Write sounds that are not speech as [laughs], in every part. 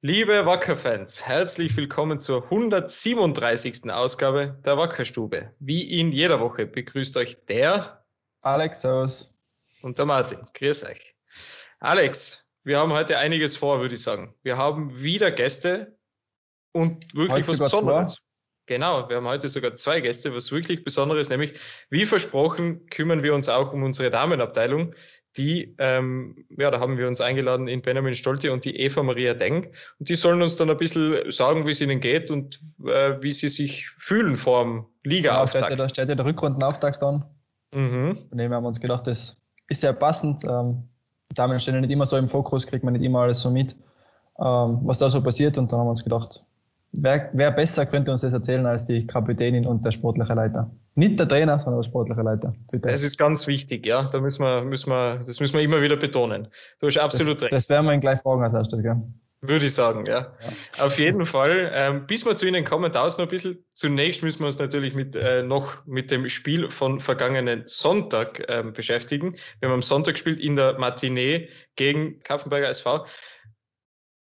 Liebe Wacker-Fans, herzlich willkommen zur 137. Ausgabe der Wackerstube. Wie in jeder Woche begrüßt euch der Alex aus und der Martin. Grüß euch. Alex, wir haben heute einiges vor, würde ich sagen. Wir haben wieder Gäste und wirklich heute was Besonderes. Zwei. Genau, wir haben heute sogar zwei Gäste, was wirklich Besonderes, nämlich wie versprochen kümmern wir uns auch um unsere Damenabteilung die, ähm, ja, da haben wir uns eingeladen in Benjamin Stolte und die Eva Maria Denk. Und die sollen uns dann ein bisschen sagen, wie es ihnen geht und äh, wie sie sich fühlen vor dem Liga-Auftakt. Ja, da steht ja der Rückrundenauftakt an. Mhm. Von dem haben wir uns gedacht, das ist sehr passend. Ähm, Damen stehen ja nicht immer so im Fokus, kriegt man nicht immer alles so mit, ähm, was da so passiert. Und dann haben wir uns gedacht, wer, wer besser könnte uns das erzählen als die Kapitänin und der sportliche Leiter? Nicht der Trainer, sondern der sportliche Leiter. Bitte. Das ist ganz wichtig, ja. Da müssen wir, müssen wir, das müssen wir immer wieder betonen. Du hast absolut das, recht. Das werden wir ihn gleich fragen als erstes, gell? Würde ich sagen, ja. ja. Auf jeden Fall. Ähm, bis wir zu Ihnen kommen, dauert noch ein bisschen. Zunächst müssen wir uns natürlich mit, äh, noch mit dem Spiel von vergangenen Sonntag ähm, beschäftigen. Wir haben am Sonntag gespielt in der Matinee gegen Kapfenberger SV.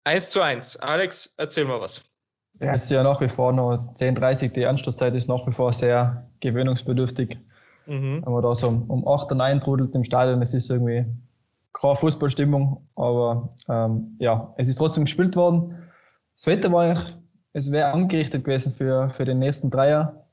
1 zu 1. Alex, erzähl mal was. Ja, es ist ja nach wie vor noch 10.30 die Anstoßzeit ist nach wie vor sehr gewöhnungsbedürftig. Mhm. Wenn man da so um 8 Uhr eintrudelt im Stadion, es ist irgendwie keine Fußballstimmung, aber ähm, ja, es ist trotzdem gespielt worden. Das Wetter war eigentlich, es wäre angerichtet gewesen für, für den nächsten Dreier.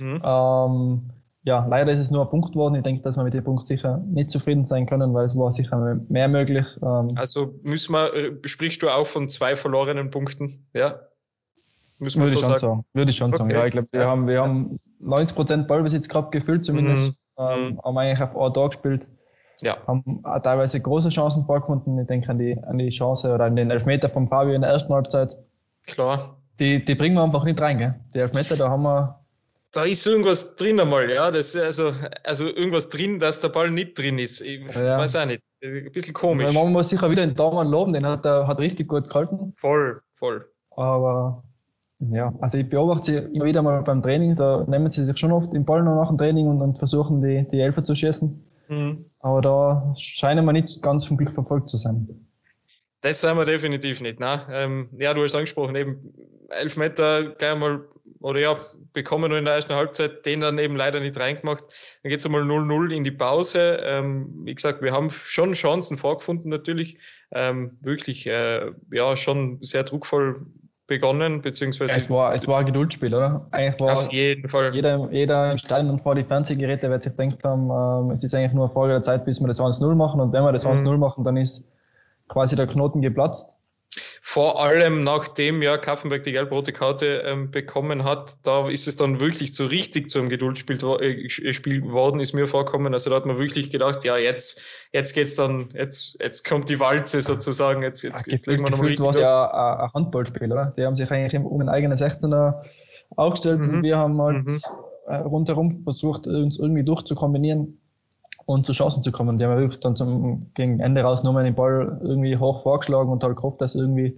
Mhm. Ähm, ja, leider ist es nur ein Punkt worden. Ich denke, dass wir mit dem Punkt sicher nicht zufrieden sein können, weil es war sicher mehr möglich. Ähm, also müssen wir, äh, sprichst du auch von zwei verlorenen Punkten? Ja. Müssen Würde so ich schon sagen. sagen. Würde ich schon okay. sagen. Ja, ich glaube, wir ja. haben, wir haben 90 Prozent Ballbesitz gehabt, gefühlt zumindest. Mhm. Ähm, mhm. haben eigentlich auf ein Tor gespielt. Ja. Haben teilweise große Chancen vorgefunden. Ich denke an die, an die Chance oder an den Elfmeter von Fabio in der ersten Halbzeit. Klar. Die, die bringen wir einfach nicht rein, gell? Die Elfmeter, da haben wir. Da ist irgendwas drin einmal, ja. Das also, also irgendwas drin, dass der Ball nicht drin ist. Ich ja. weiß auch nicht. Ein bisschen komisch. Man muss sicher wieder den Daumen loben, den hat er hat richtig gut gehalten. Voll, voll. Aber ja, also ich beobachte sie immer wieder mal beim Training, da nehmen sie sich schon oft den Ball noch nach dem Training und, und versuchen die, die Elfer zu schießen. Mhm. Aber da scheinen wir nicht ganz vom Glück verfolgt zu sein. Das sind wir definitiv nicht. Ne? Ähm, ja, du hast angesprochen, eben Elfmeter gleich mal, oder ja, bekommen wir in der ersten Halbzeit, den dann eben leider nicht reingemacht. Dann geht es einmal 0-0 in die Pause. Ähm, wie gesagt, wir haben schon Chancen vorgefunden natürlich. Ähm, wirklich, äh, ja, schon sehr druckvoll begonnen, beziehungsweise. Es war, es war ein Geduldsspiel, oder? Eigentlich war auf jeden Fall. Jeder, jeder im Stadion und vor die Fernsehgeräte wird sich gedacht haben, ähm, es ist eigentlich nur eine Frage der Zeit, bis wir das 1-0 machen. Und wenn wir das 1-0 mhm. machen, dann ist quasi der Knoten geplatzt. Vor allem nachdem ja Kaffenberg die gelb-rote Karte ähm, bekommen hat, da ist es dann wirklich so richtig zu einem Geduldsspiel äh, Spiel geworden, ist mir vorkommen. Also da hat man wirklich gedacht, ja, jetzt, jetzt geht's dann, jetzt, jetzt kommt die Walze sozusagen, jetzt, jetzt, Ach, jetzt legen wir gefühlt war es ja ein Handballspiel, oder? Die haben sich eigentlich um einen eigenen 16er aufgestellt mhm. und wir haben halt mhm. Äh, rundherum versucht, uns irgendwie durchzukombinieren und zu Chancen zu kommen. Die haben wirklich dann zum, gegen Ende raus nochmal den Ball irgendwie hoch vorgeschlagen und halt gehofft, dass irgendwie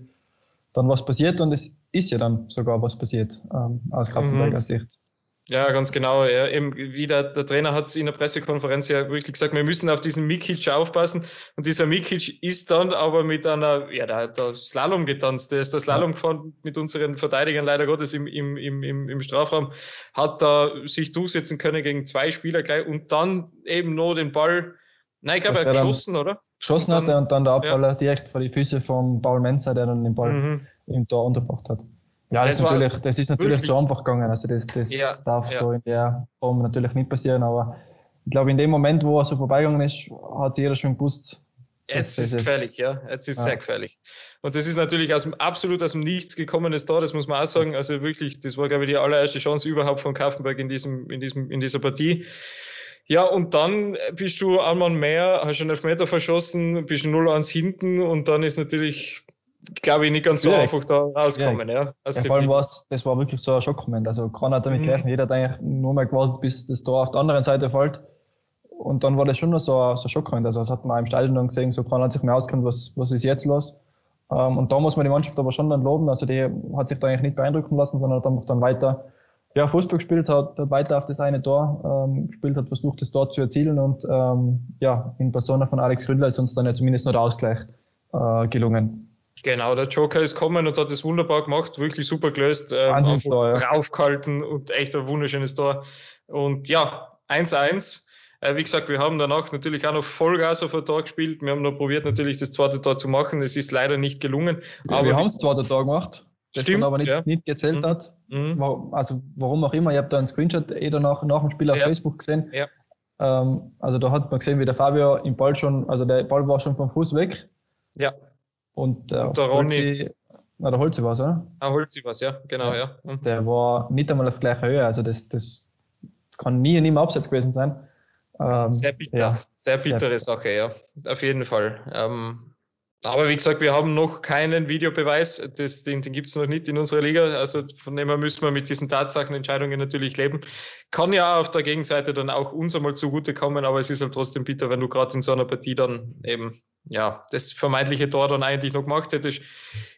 dann was passiert und es ist ja dann sogar was passiert ähm, aus Kraftenberger mhm. Sicht. Ja, ganz genau. Ja, eben, wie der, der Trainer hat es in der Pressekonferenz ja wirklich gesagt, wir müssen auf diesen Mikic aufpassen. Und dieser Mikic ist dann aber mit einer, ja, der hat da Slalom getanzt. Der ist der Slalom gefahren mit unseren Verteidigern leider Gottes im, im, im, im, im Strafraum, hat da sich durchsetzen können gegen zwei Spieler gleich und dann eben nur den Ball, nein, ich glaube, er hat geschossen, oder? Geschossen hat er und dann der Abballer ja. direkt vor die Füße von Paul Menzer, der dann den Ball mhm. im Tor untergebracht hat. Ja, das, das, natürlich, das ist natürlich zu einfach gegangen. Also das, das ja, darf ja. so in der Form natürlich nicht passieren. Aber ich glaube, in dem Moment, wo er so vorbeigegangen ist, hat jeder schon gewusst. Jetzt ist es gefährlich, ja. Jetzt ist es ja. sehr gefährlich. Und das ist natürlich aus dem, absolut aus dem Nichts gekommenes Tor, das muss man auch sagen. Also wirklich, das war, glaube ich, die allererste Chance überhaupt von Kaufenberg in, diesem, in, diesem, in dieser Partie. Ja, und dann bist du einmal mehr, hast einen Elfmeter verschossen, bist 0-1 hinten und dann ist natürlich glaube ich, nicht ganz so Schwierig. einfach da rauskommen. Ja. ja, vor allem war es, das war wirklich so ein Schockmoment. Also keiner hat damit mhm. gerechnet, jeder hat eigentlich nur mal gewartet, bis das Tor auf der anderen Seite fällt. Und dann war das schon noch so ein, so ein Schockmoment. Also das hat man im Stadion dann gesehen, so keiner hat sich mehr auskennt, was, was ist jetzt los. Ähm, und da muss man die Mannschaft aber schon dann loben. Also die hat sich da eigentlich nicht beeindrucken lassen, sondern hat einfach dann weiter ja, Fußball gespielt, hat, hat weiter auf das eine Tor ähm, gespielt, hat versucht, das Tor zu erzielen und ähm, ja, in Persona von Alex Gründler ist uns dann ja zumindest nur der Ausgleich äh, gelungen. Genau, der Joker ist kommen und hat das wunderbar gemacht, wirklich super gelöst. Ähm, Tor, ja. Raufgehalten und echt ein wunderschönes Tor. Und ja, 1-1. Äh, wie gesagt, wir haben danach natürlich auch noch Vollgas auf ein Tor gespielt. Wir haben noch probiert, natürlich das zweite Tor zu machen. Es ist leider nicht gelungen. Aber wir haben das zweite Tor gemacht das Stimmt, aber nicht, ja. nicht gezählt mhm. hat. Mhm. Also warum auch immer, ich habe da einen Screenshot eh danach nach dem Spiel auf ja. Facebook gesehen. Ja. Ähm, also da hat man gesehen, wie der Fabio im Ball schon, also der Ball war schon vom Fuß weg. Ja. Und, äh, und der Ronny. Na, der Holzi war es, oder? Ah, Holzi war es, ja, genau, ja. Mhm. Der war nicht einmal auf gleicher Höhe, also das, das kann nie und nimmer Abseits gewesen sein. Ähm, sehr bitter, ja, sehr bittere sehr Sache, ja, auf jeden Fall. Ähm, aber wie gesagt, wir haben noch keinen Videobeweis. Das, den den gibt es noch nicht in unserer Liga. Also von dem her müssen wir mit diesen Tatsachenentscheidungen natürlich leben. Kann ja auf der Gegenseite dann auch uns einmal zugutekommen, aber es ist halt trotzdem bitter, wenn du gerade in so einer Partie dann eben ja das vermeintliche Tor dann eigentlich noch gemacht hättest.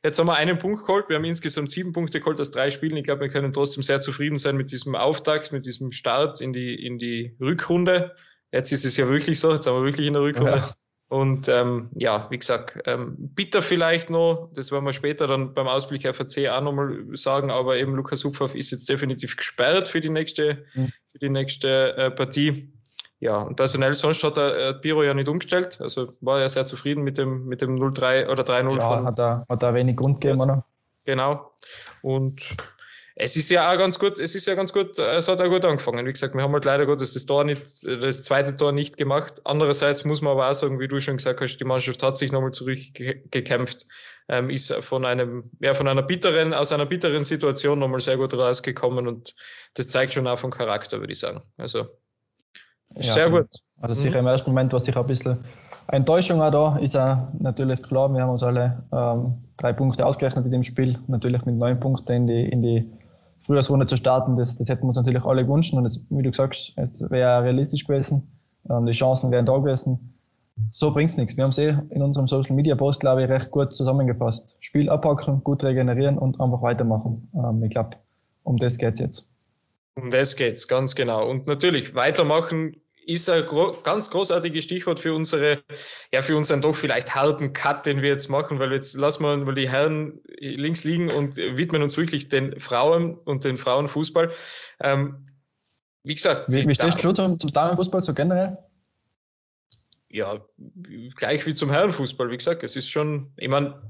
Jetzt haben wir einen Punkt geholt. Wir haben insgesamt sieben Punkte geholt aus drei Spielen. Ich glaube, wir können trotzdem sehr zufrieden sein mit diesem Auftakt, mit diesem Start in die, in die Rückrunde. Jetzt ist es ja wirklich so, jetzt haben wir wirklich in der Rückrunde. Ja. Und ähm, ja, wie gesagt, ähm, bitter vielleicht noch, das werden wir später dann beim Ausblick FAC auch nochmal sagen, aber eben Lukas Hupfaff ist jetzt definitiv gesperrt für die nächste, mhm. für die nächste äh, Partie. Ja, und personell sonst hat er Biro ja nicht umgestellt, also war er sehr zufrieden mit dem, mit dem 0-3 oder 3-0 ja, von. Hat er, hat er wenig Grund gegeben, oder? Genau. Und es ist ja auch ganz gut, es ist ja ganz gut, es hat auch gut angefangen. Wie gesagt, wir haben halt leider Gottes das Tor nicht, das zweite Tor nicht gemacht. Andererseits muss man aber auch sagen, wie du schon gesagt hast, die Mannschaft hat sich nochmal zurückgekämpft, ähm, ist von einem, ja, von einer bitteren, aus einer bitteren Situation nochmal sehr gut rausgekommen und das zeigt schon auch vom Charakter, würde ich sagen. Also, ja, sehr gut. Also sicher mhm. im ersten Moment war sicher ein bisschen Enttäuschung auch da, ist auch natürlich klar. Wir haben uns alle ähm, drei Punkte ausgerechnet in dem Spiel, natürlich mit neun Punkten in die, in die Frühjahrsrunde zu starten, das, das hätten wir uns natürlich alle gewünscht. Und jetzt, wie du sagst, es wäre realistisch gewesen. Ähm, die Chancen wären da gewesen. So bringt es nichts. Wir haben es eh in unserem Social Media Post, glaube ich, recht gut zusammengefasst. Spiel abpacken, gut regenerieren und einfach weitermachen. Ähm, ich glaube, um das geht es jetzt. Um das geht es, ganz genau. Und natürlich weitermachen ist ein gro ganz großartiges Stichwort für unsere, ja, für unseren doch vielleicht harten Cut, den wir jetzt machen, weil jetzt lassen wir mal die Herren links liegen und widmen uns wirklich den Frauen und den Frauenfußball. Ähm, wie gesagt. Wie, wie stehst du zum, zum Damenfußball so generell? Ja, gleich wie zum Herrenfußball. Wie gesagt, es ist schon, ich meine,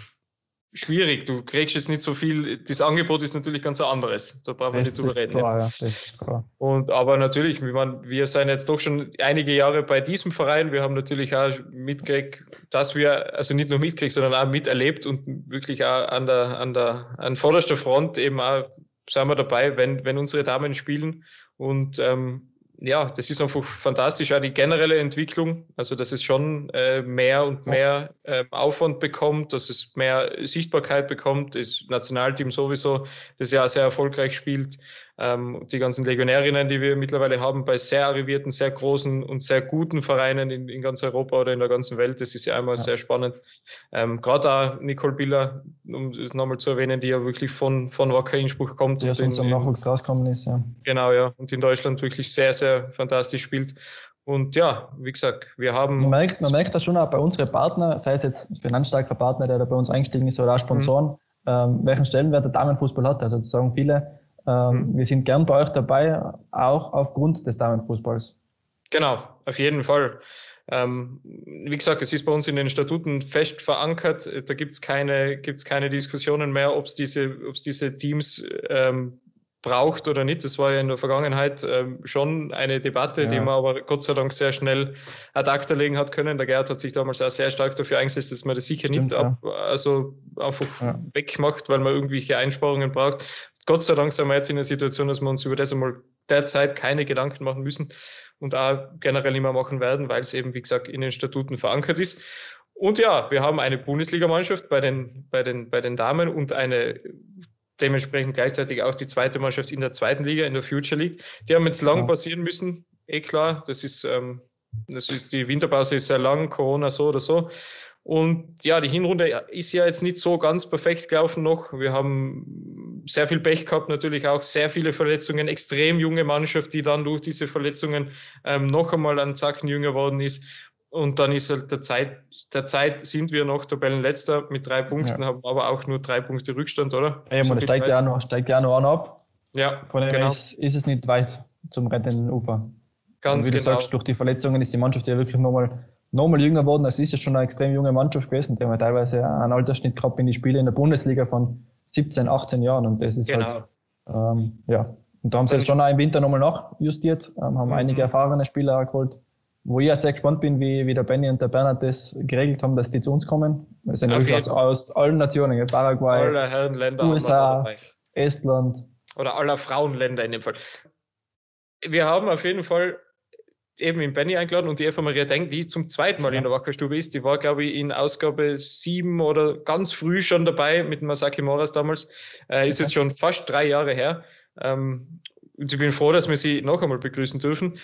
schwierig. Du kriegst jetzt nicht so viel. Das Angebot ist natürlich ganz anderes. Da brauchen wir nicht drüber reden. Klar, ja. das ist klar. Und aber natürlich, ich meine, wir sind jetzt doch schon einige Jahre bei diesem Verein. Wir haben natürlich auch mitgekriegt, dass wir, also nicht nur mitgekriegt, sondern auch miterlebt und wirklich auch an der, an der, an vorderster Front eben auch sind wir dabei, wenn, wenn unsere Damen spielen. Und ähm, ja, das ist einfach fantastisch, auch die generelle Entwicklung. Also, dass es schon äh, mehr und mehr äh, Aufwand bekommt, dass es mehr Sichtbarkeit bekommt. Das Nationalteam sowieso, das ja sehr erfolgreich spielt. Ähm, die ganzen Legionärinnen, die wir mittlerweile haben, bei sehr arrivierten, sehr großen und sehr guten Vereinen in, in ganz Europa oder in der ganzen Welt. Das ist ja einmal ja. sehr spannend. Ähm, Gerade auch Nicole Biller, um es nochmal zu erwähnen, die ja wirklich von, von Wacker Innsbruck kommt. Die aus unserem Nachwuchs rausgekommen ist, ja. Genau, ja. Und in Deutschland wirklich sehr, sehr fantastisch spielt. Und ja, wie gesagt, wir haben. Man merkt, man merkt das schon auch bei unseren Partnern, sei es jetzt finanzstarker Partner, der da bei uns eingestiegen ist, oder auch Sponsoren, mhm. ähm, welchen Stellenwert der Damenfußball hat. Also zu sagen viele, ähm, mhm. Wir sind gern bei euch dabei, auch aufgrund des Damenfußballs. Genau, auf jeden Fall. Ähm, wie gesagt, es ist bei uns in den Statuten fest verankert. Da gibt es keine, gibt's keine Diskussionen mehr, ob es diese, diese Teams ähm, braucht oder nicht. Das war ja in der Vergangenheit ähm, schon eine Debatte, ja. die man aber Gott sei Dank sehr schnell ad acta legen hat können. Der Gerd hat sich damals auch sehr stark dafür eingesetzt, dass man das sicher Stimmt, nicht ab, also einfach ja. wegmacht, weil man irgendwelche Einsparungen braucht. Gott sei Dank sind wir jetzt in der Situation, dass wir uns über das einmal derzeit keine Gedanken machen müssen und auch generell immer machen werden, weil es eben, wie gesagt, in den Statuten verankert ist. Und ja, wir haben eine Bundesligamannschaft bei den, bei, den, bei den Damen und eine dementsprechend gleichzeitig auch die zweite Mannschaft in der zweiten Liga, in der Future League. Die haben jetzt lang passieren müssen, eh klar. Das ist, ähm, das ist die Winterpause ist sehr lang, Corona so oder so. Und ja, die Hinrunde ist ja jetzt nicht so ganz perfekt gelaufen noch. Wir haben sehr viel Pech gehabt, natürlich auch sehr viele Verletzungen, extrem junge Mannschaft, die dann durch diese Verletzungen ähm, noch einmal einen Zacken jünger worden ist. Und dann ist halt der Zeit, der Zeit sind wir noch Tabellenletzter mit drei Punkten, ja. haben aber auch nur drei Punkte Rückstand, oder? Ja, so man steigt ja, noch, steigt ja noch an ab. Ja, Von dem genau. ist, ist es nicht weit zum rettenden Ufer. Ganz Und wie genau. du sagst, durch die Verletzungen ist die Mannschaft ja wirklich nochmal nochmal jünger geworden. Es ist ja schon eine extrem junge Mannschaft gewesen. Die haben ja teilweise einen Altersschnitt gehabt in die Spiele in der Bundesliga von 17, 18 Jahren. Und das ist genau. halt, ähm, ja. Und da haben sie jetzt schon auch im Winter nochmal nachjustiert, ähm, haben mhm. einige erfahrene Spieler geholt, wo ich ja sehr gespannt bin, wie, wie der Benny und der Bernhard das geregelt haben, dass die zu uns kommen. Wir sind wirklich aus, aus, allen Nationen, Paraguay, USA, Estland. Oder aller Frauenländer in dem Fall. Wir haben auf jeden Fall eben in Benny eingeladen und die Eva Maria Denk, die zum zweiten Mal ja. in der Wackerstube ist. Die war, glaube ich, in Ausgabe sieben oder ganz früh schon dabei mit Masaki Moras damals. Äh, ist okay. jetzt schon fast drei Jahre her. Ähm, und ich bin froh, dass wir sie noch einmal begrüßen dürfen.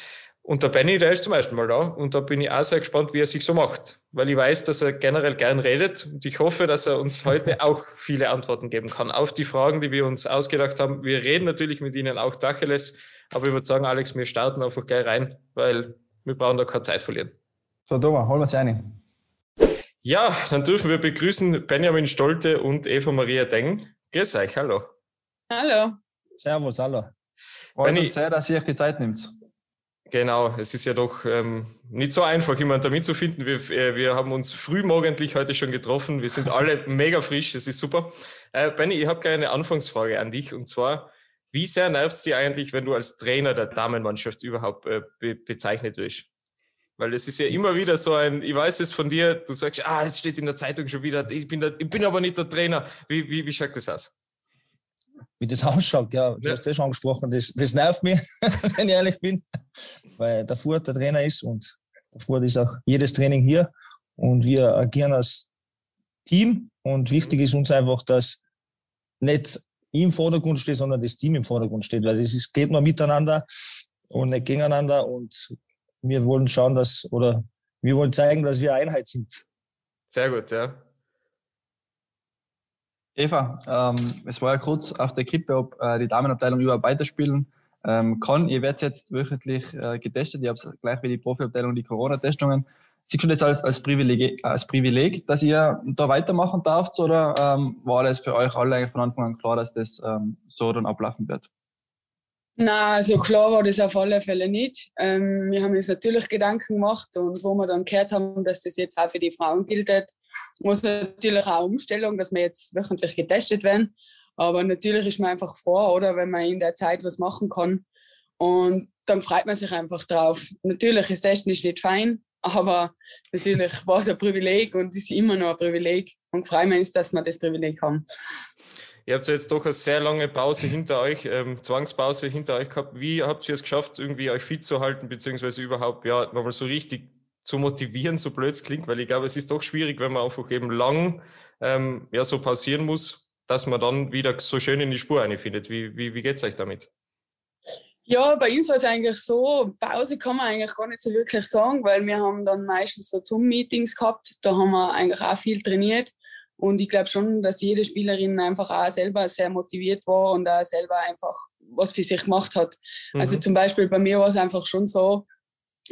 Und der Benny, der ist zum ersten Mal da. Und da bin ich auch sehr gespannt, wie er sich so macht. Weil ich weiß, dass er generell gern redet. Und ich hoffe, dass er uns heute [laughs] auch viele Antworten geben kann auf die Fragen, die wir uns ausgedacht haben. Wir reden natürlich mit Ihnen auch Dacheles aber ich würde sagen, Alex, wir starten einfach gleich rein, weil wir brauchen da keine Zeit verlieren. So, Thomas, holen wir es rein. Ja, dann dürfen wir begrüßen Benjamin Stolte und Eva Maria Deng. Grüß euch, hallo. Hallo. Servus, hallo. Freut uns sehr, dass ihr euch die Zeit nimmt. Genau, es ist ja doch ähm, nicht so einfach, jemanden damit zu finden. Wir, äh, wir haben uns frühmorgendlich heute schon getroffen. Wir sind alle mega frisch, das ist super. Äh, Benny, ich habe gleich eine Anfangsfrage an dich und zwar, wie sehr nervt es dir eigentlich, wenn du als Trainer der Damenmannschaft überhaupt äh, be bezeichnet wirst? Weil es ist ja immer wieder so ein, ich weiß es von dir, du sagst, ah, es steht in der Zeitung schon wieder, ich bin, der, ich bin aber nicht der Trainer. Wie, wie, wie schaut das aus? Wie das ausschaut, ja, du ja. hast das schon angesprochen, das, das nervt mich, [laughs] wenn ich ehrlich bin, weil der Furt der Trainer ist und der Furt ist auch jedes Training hier und wir agieren als Team und wichtig ist uns einfach, dass nicht im Vordergrund steht, sondern das Team im Vordergrund steht. Weil es geht nur miteinander und nicht gegeneinander. Und wir wollen schauen, dass, oder wir wollen zeigen, dass wir Einheit sind. Sehr gut, ja. Eva, ähm, es war ja kurz auf der Kippe, ob äh, die Damenabteilung überhaupt weiterspielen ähm, kann. Ihr werdet jetzt wöchentlich äh, getestet. Ihr habt gleich wie die Profiabteilung die Corona-Testungen. Siehst du das als, als, Privileg, als Privileg, dass ihr da weitermachen darfst oder ähm, war das für euch alle von Anfang an klar, dass das ähm, so dann ablaufen wird? Na, also klar war das auf alle Fälle nicht. Ähm, wir haben uns natürlich Gedanken gemacht und wo wir dann gehört haben, dass das jetzt auch für die Frauen gilt, es natürlich auch eine Umstellung, dass wir jetzt wöchentlich getestet werden. Aber natürlich ist man einfach froh, oder, wenn man in der Zeit was machen kann. Und dann freut man sich einfach drauf. Natürlich ist Testen nicht fein, aber natürlich war es ein Privileg und ist immer noch ein Privileg. Und freue mich, dass wir das Privileg haben. Ihr habt jetzt doch eine sehr lange Pause hinter euch, ähm, Zwangspause hinter euch gehabt. Wie habt ihr es geschafft, irgendwie euch fit zu halten, beziehungsweise überhaupt ja nochmal so richtig zu motivieren, so blöd es klingt? Weil ich glaube, es ist doch schwierig, wenn man einfach eben lang ähm, ja, so pausieren muss, dass man dann wieder so schön in die Spur einfindet. Wie, wie, wie geht es euch damit? Ja, bei uns war es eigentlich so, Pause kann man eigentlich gar nicht so wirklich sagen, weil wir haben dann meistens so Zoom-Meetings gehabt, da haben wir eigentlich auch viel trainiert und ich glaube schon, dass jede Spielerin einfach auch selber sehr motiviert war und auch selber einfach was für sich gemacht hat. Also mhm. Also zum Beispiel bei mir war es einfach schon so,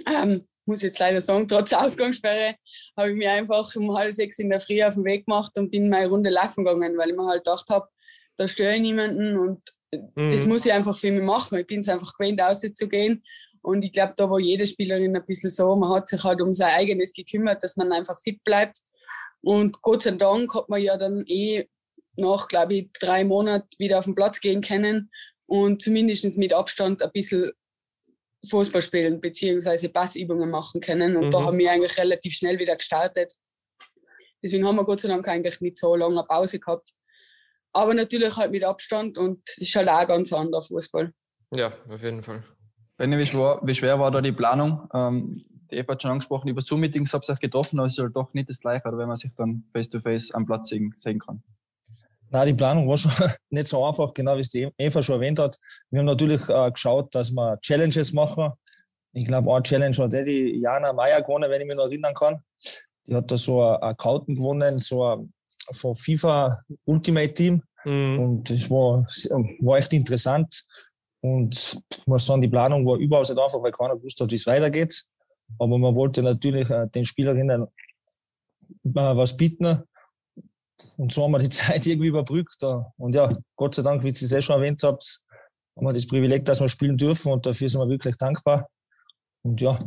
ähm, muss jetzt leider sagen, trotz [laughs] Ausgangssperre, habe ich mir einfach um halb sechs in der Früh auf den Weg gemacht und bin meine Runde laufen gegangen, weil ich mir halt gedacht habe, da störe ich niemanden und das mhm. muss ich einfach für mich machen. Ich bin es einfach gewöhnt, rauszugehen. Und ich glaube, da war jede Spielerin ein bisschen so, man hat sich halt um sein eigenes gekümmert, dass man einfach fit bleibt. Und Gott sei Dank hat man ja dann eh nach, glaube ich, drei Monaten wieder auf den Platz gehen können und zumindest mit Abstand ein bisschen Fußball spielen bzw. Passübungen machen können. Und mhm. da haben wir eigentlich relativ schnell wieder gestartet. Deswegen haben wir Gott sei Dank eigentlich nicht so lange Pause gehabt. Aber natürlich halt mit Abstand und es ist halt auch ganz anderer Fußball. Ja, auf jeden Fall. Benni, wie schwer, wie schwer war da die Planung? Ähm, die Eva hat schon angesprochen, über Zoom-Meetings habt ihr euch getroffen, aber es ist halt doch nicht das Gleiche, wenn man sich dann face-to-face -face am Platz sehen, sehen kann. Na, die Planung war schon [laughs] nicht so einfach, genau wie es die Eva schon erwähnt hat. Wir haben natürlich äh, geschaut, dass wir Challenges machen. Ich glaube, eine Challenge hat eh die Jana Meyer gewonnen, wenn ich mich noch erinnern kann. Die hat da so ein Accountant gewonnen, so ein von FIFA Ultimate Team. Mhm. Und das war, war echt interessant. Und muss sagen, die Planung war überhaupt nicht einfach, weil keiner gewusst hat, wie es weitergeht. Aber man wollte natürlich äh, den Spielerinnen was bieten. Und so haben wir die [laughs] Zeit irgendwie überbrückt. Und ja, Gott sei Dank, wie ihr es eh schon erwähnt habt, haben wir das Privileg, dass wir spielen dürfen und dafür sind wir wirklich dankbar. Und ja,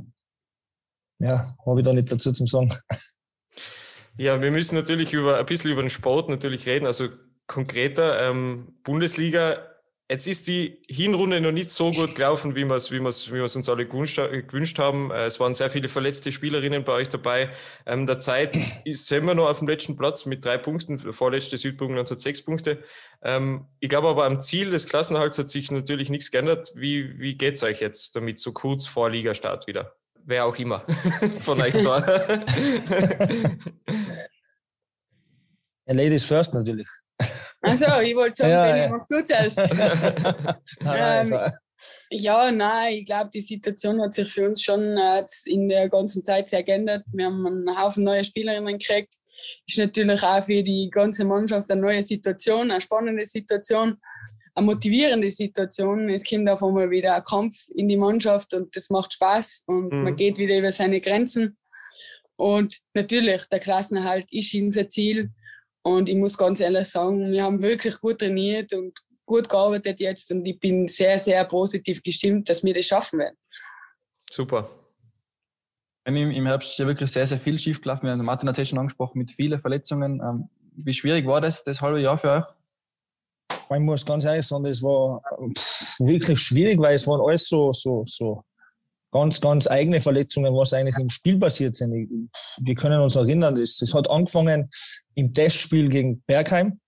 ja, habe ich da nicht dazu zu sagen. [laughs] Ja, wir müssen natürlich über ein bisschen über den Sport natürlich reden. Also konkreter ähm, Bundesliga Jetzt ist die Hinrunde noch nicht so gut gelaufen, wie wir es wie wie uns alle gewünscht, gewünscht haben. Äh, es waren sehr viele verletzte Spielerinnen bei euch dabei. Ähm, der Zeit ist, wir noch auf dem letzten Platz mit drei Punkten. Vorletzte Südburgenland hat sechs Punkte. Ähm, ich glaube aber am Ziel des Klassenhalts hat sich natürlich nichts geändert. Wie, wie geht es euch jetzt damit so kurz vor Ligastart wieder? Wer auch immer [laughs] von euch zwei. [laughs] Ladies first natürlich. Also, ich wollte sagen, ja, ja. mach du zuerst. [laughs] ähm, ja, nein, ich glaube, die Situation hat sich für uns schon äh, in der ganzen Zeit sehr geändert. Wir haben einen Haufen neue Spielerinnen gekriegt. Ist natürlich auch für die ganze Mannschaft eine neue Situation, eine spannende Situation, eine motivierende Situation. Es kommt auf einmal wieder ein Kampf in die Mannschaft und das macht Spaß und mhm. man geht wieder über seine Grenzen. Und natürlich, der Klassenerhalt ist unser Ziel. Und ich muss ganz ehrlich sagen, wir haben wirklich gut trainiert und gut gearbeitet jetzt und ich bin sehr, sehr positiv gestimmt, dass wir das schaffen werden. Super. Im, Herbst ist ja wirklich sehr, sehr viel schief gelaufen. Wir haben Martin hat schon angesprochen mit vielen Verletzungen. Ähm, wie schwierig war das, das halbe Jahr für euch? Ich muss ganz ehrlich sagen, das war wirklich schwierig, weil es waren alles so, so, so ganz, ganz eigene Verletzungen, was eigentlich im Spiel passiert sind. Wir können uns erinnern, das, das hat angefangen im Testspiel gegen Bergheim.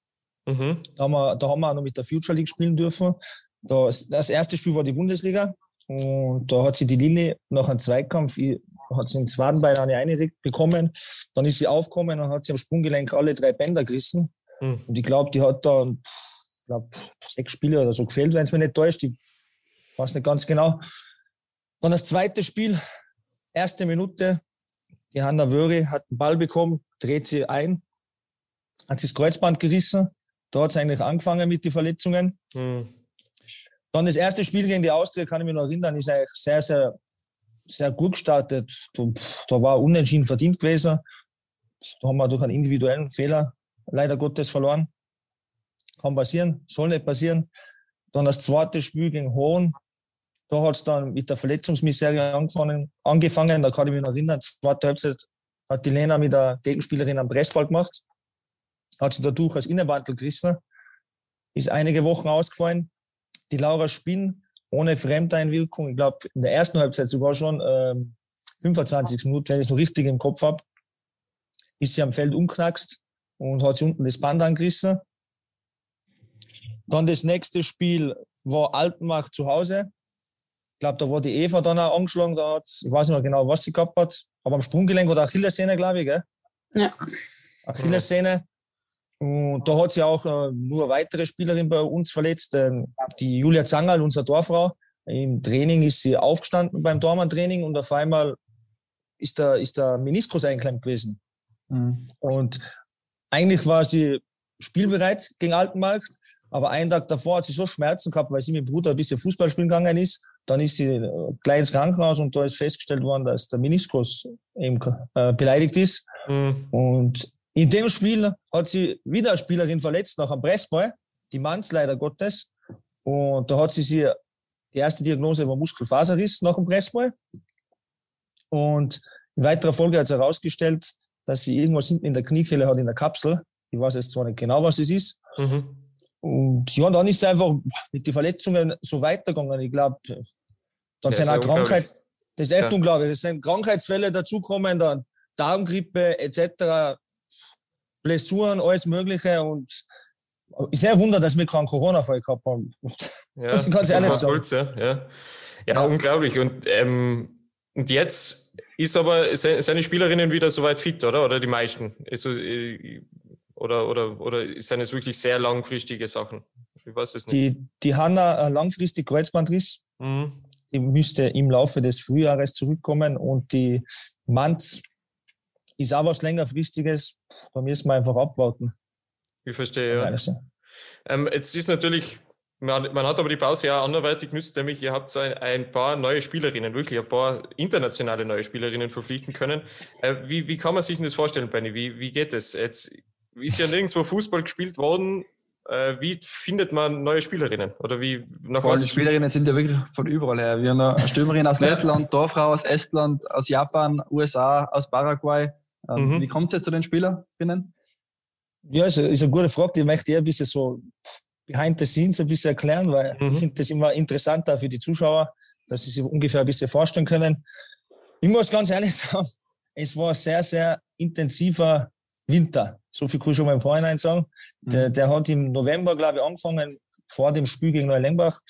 Mhm. Da, haben wir, da haben wir auch noch mit der Future League spielen dürfen. Das, das erste Spiel war die Bundesliga und da hat sie die Lilly nach einem Zweikampf, hat sie in zweiten Bein eine eine bekommen. Dann ist sie aufgekommen und hat sie am Sprunggelenk alle drei Bänder gerissen. Mhm. Und ich glaube, die hat da ich glaub, sechs Spiele oder so gefehlt, wenn es mir nicht täuscht. Ich weiß nicht ganz genau. Dann das zweite Spiel, erste Minute. Die Hanna Wöri hat den Ball bekommen, dreht sie ein, hat sich das Kreuzband gerissen. Da hat es eigentlich angefangen mit den Verletzungen. Mhm. Dann das erste Spiel gegen die Austria, kann ich mich noch erinnern, ist eigentlich sehr, sehr, sehr gut gestartet. Da, da war unentschieden verdient gewesen. Da haben wir durch einen individuellen Fehler leider Gottes verloren. Kann passieren, soll nicht passieren. Dann das zweite Spiel gegen Hohn, da hat es dann mit der Verletzungsmisere angefangen, angefangen. Da kann ich mich noch erinnern, zweite Halbzeit hat die Lena mit der Gegenspielerin am Pressball gemacht. Hat sie dadurch als Innenwandel gerissen. Ist einige Wochen ausgefallen. Die Laura Spinn ohne Fremdeinwirkung, ich glaube in der ersten Halbzeit sogar schon ähm, 25 Minuten, wenn ich es noch richtig im Kopf habe, ist sie am Feld umknackst und hat sie unten das Band angerissen. Dann das nächste Spiel war Altenbach zu Hause. Ich glaube, da war die Eva dann auch angeschlagen. Da hat, ich weiß nicht mehr genau, was sie gehabt hat. Aber am Sprunggelenk oder Achillessehne, glaube ich, gell? Ja. Achillessehne. Und da hat sie auch äh, nur eine weitere Spielerin bei uns verletzt, äh, die Julia Zangerl, unsere Dorfrau. Im Training ist sie aufgestanden beim Dormann-Training und auf einmal ist der, ist der Meniskus eingeklemmt gewesen. Mhm. Und eigentlich war sie spielbereit gegen Altenmarkt, aber einen Tag davor hat sie so Schmerzen gehabt, weil sie mit dem Bruder ein bisschen Fußball spielen gegangen ist dann ist sie äh, gleich ins Krankenhaus und da ist festgestellt worden, dass der Meniskus eben äh, beleidigt ist. Mhm. Und in dem Spiel hat sie wieder eine Spielerin verletzt nach einem Pressball, die Manns leider Gottes. Und da hat sie sie, die erste Diagnose war Muskelfaserriss nach dem Pressball. Und in weiterer Folge hat sie herausgestellt, dass sie irgendwas hinten in der Kniekehle hat, in der Kapsel. Ich weiß jetzt zwar nicht genau, was es ist. Mhm. Und ja, dann ist es einfach mit den Verletzungen so weitergegangen. Ich glaube, dann ja, sind auch Krankheits, das ist echt ja. unglaublich. Es sind Krankheitsfälle dazukommen, dann Darmgrippe etc., Blessuren, alles Mögliche und ich sehr wunder, dass wir keinen Corona-Fall gehabt haben. Ja, [laughs] das ganz ehrlich sagen. Kurz, ja, ja. ja, ja, unglaublich. Und, ähm, und jetzt ist aber seine Spielerinnen wieder soweit fit, oder? Oder die meisten? Also, oder, oder, oder sind es wirklich sehr langfristige Sachen? Ich weiß es nicht. Die, die Hanna langfristig Kreuzbandriss. Mhm die müsste im Laufe des Frühjahres zurückkommen und die Manz ist auch was längerfristiges. Da müssen wir einfach abwarten. Ich verstehe, ja. Ähm, jetzt ist natürlich man, man, hat aber die Pause ja anderweitig genutzt, nämlich ihr habt ein, ein, paar neue Spielerinnen, wirklich ein paar internationale neue Spielerinnen verpflichten können. Äh, wie, wie kann man sich das vorstellen, Benny? Wie, wie geht das? Jetzt ist ja nirgendwo Fußball gespielt worden. Äh, wie findet man neue Spielerinnen? Oder wie nach was? Die Spielerinnen sind ja wirklich von überall her. Wir haben eine Stürmerin aus Lettland, Dorfrau aus Estland, aus Japan, USA, aus Paraguay. Ähm, mhm. Wie kommt es jetzt zu den Spielerinnen? Ja, ist eine, ist eine gute Frage. Die möchte ich ein bisschen so behind the scenes ein bisschen erklären, weil mhm. ich finde das immer interessanter für die Zuschauer, dass sie sich ungefähr ein bisschen vorstellen können. Ich muss ganz ehrlich [laughs] sagen, es war ein sehr, sehr intensiver Winter. So viel kann ich schon mal im Vorhinein sagen. Mhm. Der, der, hat im November, glaube ich, angefangen, vor dem Spiel gegen Neulengbach.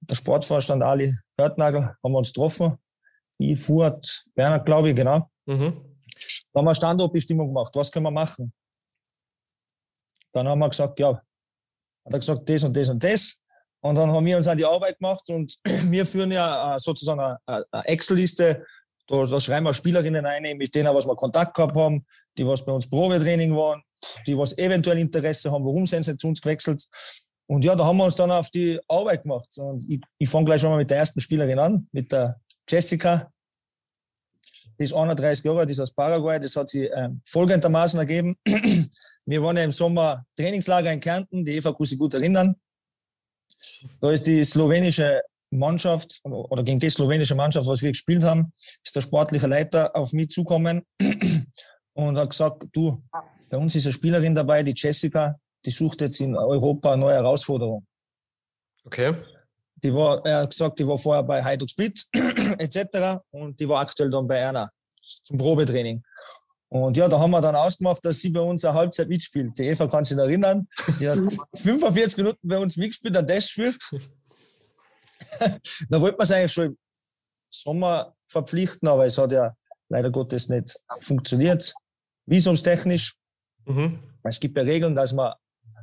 Der Sportvorstand Ali Hörtnagel haben wir uns getroffen. Ich, Fuhrt, Bernhard, glaube ich, genau. Mhm. Da haben wir Standortbestimmung gemacht. Was können wir machen? Dann haben wir gesagt, ja, hat er gesagt, das und das und das. Und dann haben wir uns an die Arbeit gemacht und [clears throat] wir führen ja äh, sozusagen eine, Excel-Liste. Da, da, schreiben wir Spielerinnen ein, mit denen was wir Kontakt gehabt haben, die was bei uns Probetraining waren, die was eventuell Interesse haben, warum sind sie zu uns gewechselt. Und ja, da haben wir uns dann auf die Arbeit gemacht. Und ich, ich fange gleich schon mal mit der ersten Spielerin an, mit der Jessica. Die ist 31 Jahre, die ist aus Paraguay. Das hat sich ähm, folgendermaßen ergeben. [clears throat] Wir waren ja im Sommer Trainingslager in Kärnten, die Eva kann sich gut erinnern. Da ist die slowenische Mannschaft oder gegen die slowenische Mannschaft, was wir gespielt haben, ist der sportliche Leiter auf mich zukommen [clears throat] und hat gesagt, du, bei uns ist eine Spielerin dabei, die Jessica, die sucht jetzt in Europa eine neue Herausforderung. Okay. Die war, er hat gesagt, die war vorher bei Heiduk Split [clears throat] etc. und die war aktuell dann bei Erna zum Probetraining. Und ja, da haben wir dann ausgemacht, dass sie bei uns eine Halbzeit mitspielt. Die Eva kann sich erinnern, die hat [laughs] 45 Minuten bei uns mitgespielt, ein Testspiel. [laughs] da wollte man es eigentlich schon im Sommer verpflichten, aber es hat ja leider Gottes nicht funktioniert. Visumstechnisch. Mhm. Es gibt ja Regeln, dass man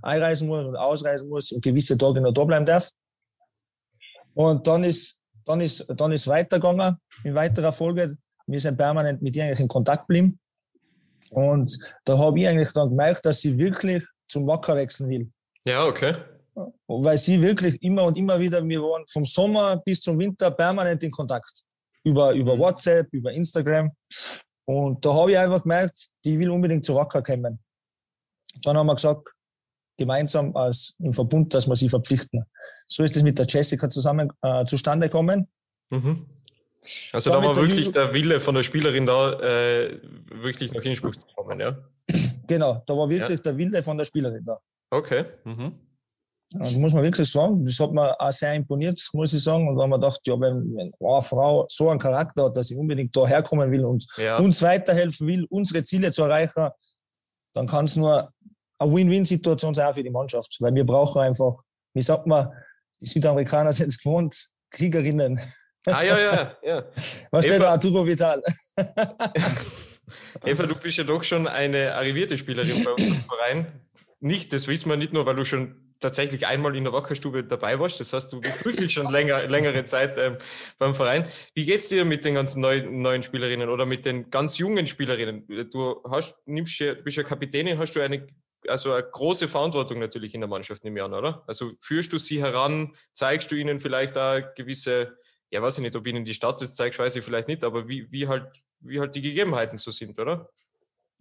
einreisen muss und ausreisen muss und gewisse Tage noch da bleiben darf. Und dann ist, dann ist, dann ist weitergegangen in weiterer Folge. Wir sind permanent mit ihr eigentlich in Kontakt geblieben. Und da habe ich eigentlich dann gemerkt, dass sie wirklich zum Wacker wechseln will. Ja, okay. Weil sie wirklich immer und immer wieder, wir waren vom Sommer bis zum Winter permanent in Kontakt. Über, über mhm. WhatsApp, über Instagram. Und da habe ich einfach gemerkt, die will unbedingt zu Wacker kommen. Dann haben wir gesagt, gemeinsam als im Verbund, dass wir sie verpflichten. So ist es mit der Jessica zusammen äh, zustande gekommen. Mhm. Also da war wirklich der Wille von der Spielerin da, äh, wirklich nach Innsbruck zu kommen, ja? Genau, da war wirklich ja. der Wille von der Spielerin da. Okay. Mhm. Das muss man wirklich sagen. Das hat mir auch sehr imponiert, muss ich sagen. Und da haben wir gedacht, ja, wenn, wenn eine Frau so einen Charakter hat, dass sie unbedingt da herkommen will und ja. uns weiterhelfen will, unsere Ziele zu erreichen, dann kann es nur eine Win-Win-Situation sein auch für die Mannschaft. Weil wir brauchen einfach, wie sagt man, die Südamerikaner sind es gewohnt, Kriegerinnen. Ah, ja, ja, ja. Was steht da, Arturo Vital? [laughs] Eva, du bist ja doch schon eine arrivierte Spielerin bei uns im Verein. Nicht, das wissen wir nicht nur, weil du schon tatsächlich einmal in der Wackerstube dabei warst. Das heißt, du bist wirklich schon länger, längere Zeit ähm, beim Verein. Wie geht's dir mit den ganzen neuen, neuen Spielerinnen oder mit den ganz jungen Spielerinnen? Du hast, nimmst ja, bist ja Kapitänin, hast du eine also eine große Verantwortung natürlich in der Mannschaft, nehme ich an, oder? Also führst du sie heran, zeigst du ihnen vielleicht da gewisse, ja, weiß ich nicht, ob ihnen die Stadt das zeigst, weiß ich vielleicht nicht, aber wie, wie, halt, wie halt die Gegebenheiten so sind, oder?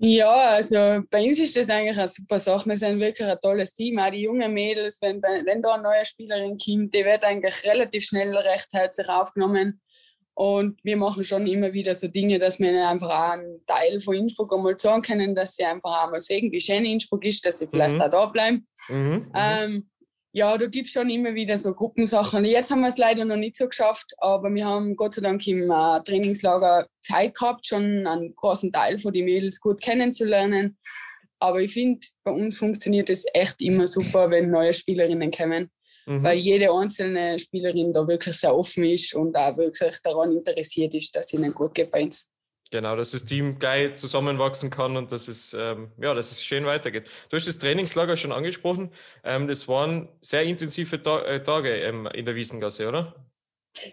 Ja, also bei uns ist das eigentlich eine super Sache. Wir sind wirklich ein tolles Team. Auch die jungen Mädels, wenn, wenn da eine neue Spielerin kommt, die wird eigentlich relativ schnell recht herzlich aufgenommen. Und wir machen schon immer wieder so Dinge, dass wir einfach auch einen Teil von Innsbruck einmal sagen können, dass sie einfach einmal sehen, wie schön Innsbruck ist, dass sie vielleicht mhm. auch da bleiben. Mhm. mhm. Ähm, ja, da gibt es schon immer wieder so Gruppensachen. Jetzt haben wir es leider noch nicht so geschafft, aber wir haben Gott sei Dank im äh, Trainingslager Zeit gehabt, schon einen großen Teil von den Mädels gut kennenzulernen. Aber ich finde, bei uns funktioniert es echt immer super, wenn neue Spielerinnen kommen mhm. weil jede einzelne Spielerin da wirklich sehr offen ist und auch wirklich daran interessiert ist, dass es ihnen gut geht bei uns. Genau, dass das Team geil zusammenwachsen kann und dass es, ähm, ja, dass es schön weitergeht. Du hast das Trainingslager schon angesprochen. Ähm, das waren sehr intensive Ta äh, Tage ähm, in der Wiesengasse, oder?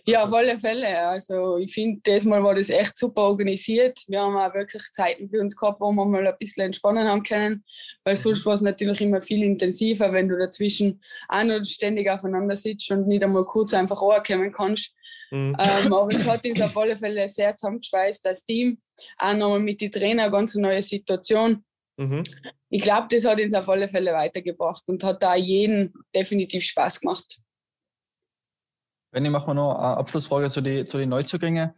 Ja, auf alle Fälle. Also ich finde, diesmal war das echt super organisiert. Wir haben auch wirklich Zeiten für uns gehabt, wo wir mal ein bisschen entspannen haben können, weil sonst mhm. war es natürlich immer viel intensiver, wenn du dazwischen auch noch ständig aufeinander sitzt und nicht einmal kurz einfach ankommen kannst. Mhm. Ähm, aber es hat [laughs] uns auf alle Fälle sehr zusammengeschweißt, das Team. Auch nochmal mit den Trainern, ganz eine neue Situation. Mhm. Ich glaube, das hat uns auf alle Fälle weitergebracht und hat da jeden definitiv Spaß gemacht. Wenn ich mache mal noch eine Abschlussfrage zu den zu die Neuzugängen.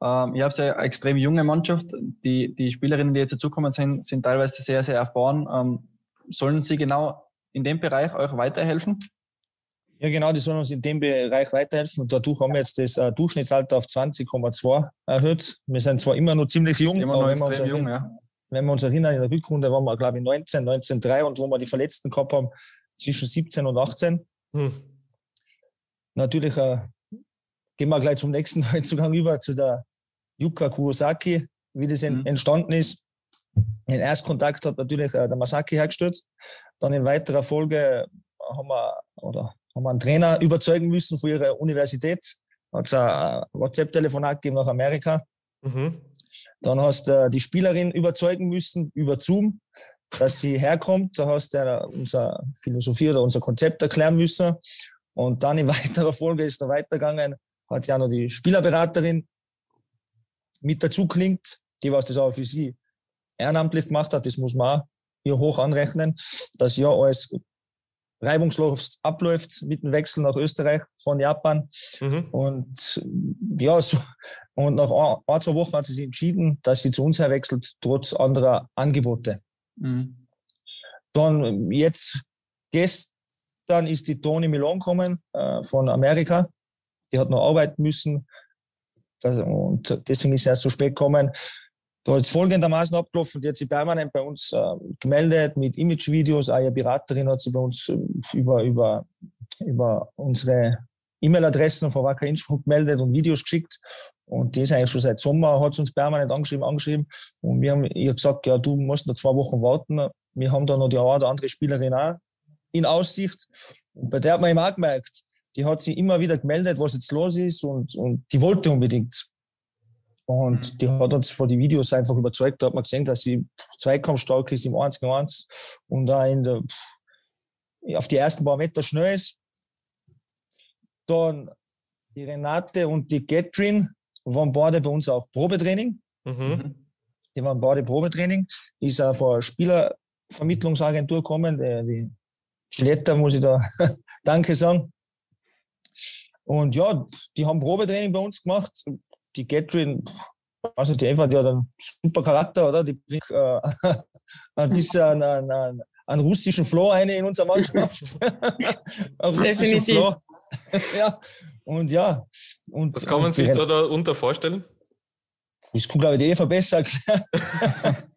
Ähm, ihr habt ja eine extrem junge Mannschaft. Die, die Spielerinnen, die jetzt dazukommen sind, sind teilweise sehr, sehr erfahren. Ähm, sollen sie genau in dem Bereich euch weiterhelfen? Ja, genau, die sollen uns in dem Bereich weiterhelfen. Und dadurch haben wir jetzt das äh, Durchschnittsalter auf 20,2 erhöht. Wir sind zwar immer noch ziemlich jung, immer noch extrem jung, ja. Wenn wir uns erinnern, in der Rückrunde waren wir, glaube ich, 19, 19, 3 und wo wir die Verletzten gehabt haben, zwischen 17 und 18. Hm. Natürlich äh, gehen wir gleich zum nächsten [laughs] Neuzugang über, zu der Yuka Kurosaki, wie das mhm. entstanden ist. Den Erstkontakt hat natürlich äh, der Masaki hergestellt. Dann in weiterer Folge haben wir, oder haben wir einen Trainer überzeugen müssen von ihrer Universität. Hat es ein WhatsApp-Telefonat gegeben nach Amerika. Mhm. Dann hast du die Spielerin überzeugen müssen über Zoom, dass sie herkommt. Da hast du unsere Philosophie oder unser Konzept erklären müssen. Und dann in [laughs] weiterer Folge ist noch weitergegangen, hat ja noch die Spielerberaterin mit dazu klingt, die was das auch für sie ehrenamtlich gemacht hat. Das muss man auch hier hoch anrechnen, dass ja alles reibungslos abläuft mit dem Wechsel nach Österreich von Japan. Mhm. Und ja, so, und nach ein, zwei Wochen hat sie sich entschieden, dass sie zu uns herwechselt, trotz anderer Angebote. Mhm. Dann jetzt gest, dann ist die Toni Milon gekommen äh, von Amerika. Die hat noch arbeiten müssen. Das, und deswegen ist sie erst so spät gekommen. Da hat es folgendermaßen abgelaufen. Die hat sich permanent bei uns äh, gemeldet mit Imagevideos. Ihre Beraterin hat sich bei uns äh, über, über, über unsere E-Mail-Adressen von Wacker Innsbruck gemeldet und Videos geschickt. Und die ist eigentlich schon seit Sommer, hat sie uns permanent angeschrieben, angeschrieben. Und wir haben ihr gesagt, ja, du musst noch zwei Wochen warten. Wir haben da noch die eine oder andere Spielerin auch in Aussicht. Und bei der hat man eben auch gemerkt, die hat sich immer wieder gemeldet, was jetzt los ist und, und die wollte unbedingt. Und mhm. die hat uns vor die Videos einfach überzeugt. Da hat man gesehen, dass sie zweikampfstark ist im 1 gegen 1 und da in der, auf die ersten paar Meter schnell ist. Dann die Renate und die Catherine waren beide bei uns auch Probetraining. Mhm. Die waren beide Probetraining. Ist auch von einer Spielervermittlungsagentur gekommen, die, die Schletter muss ich da [laughs] Danke sagen. Und ja, die haben Probetraining bei uns gemacht. Die Catherine, also die Eva, die hat einen super Charakter, oder? Die bringt äh, [laughs] ein bisschen einen, einen, einen russischen Flow ein in unserer Mannschaft. [laughs] russischen Flow. ja, und ja. Und, Was kann man sich da darunter vorstellen? Das kann, glaube ich, die Eva besser erklären.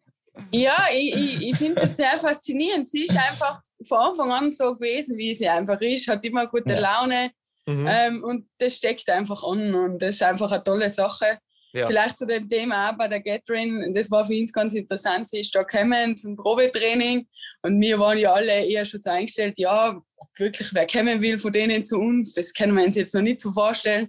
Ja, ich, ich, ich finde das sehr faszinierend. Sie ist einfach von Anfang an so gewesen, wie sie einfach ist, hat immer gute Laune mhm. ähm, und das steckt einfach an und das ist einfach eine tolle Sache. Ja. Vielleicht zu dem Thema auch bei der Gathering, das war für uns ganz interessant, sie ist da gekommen zum Probetraining und wir waren ja alle eher schon so eingestellt, ja, wirklich wer kommen will von denen zu uns, das können wir uns jetzt noch nicht so vorstellen.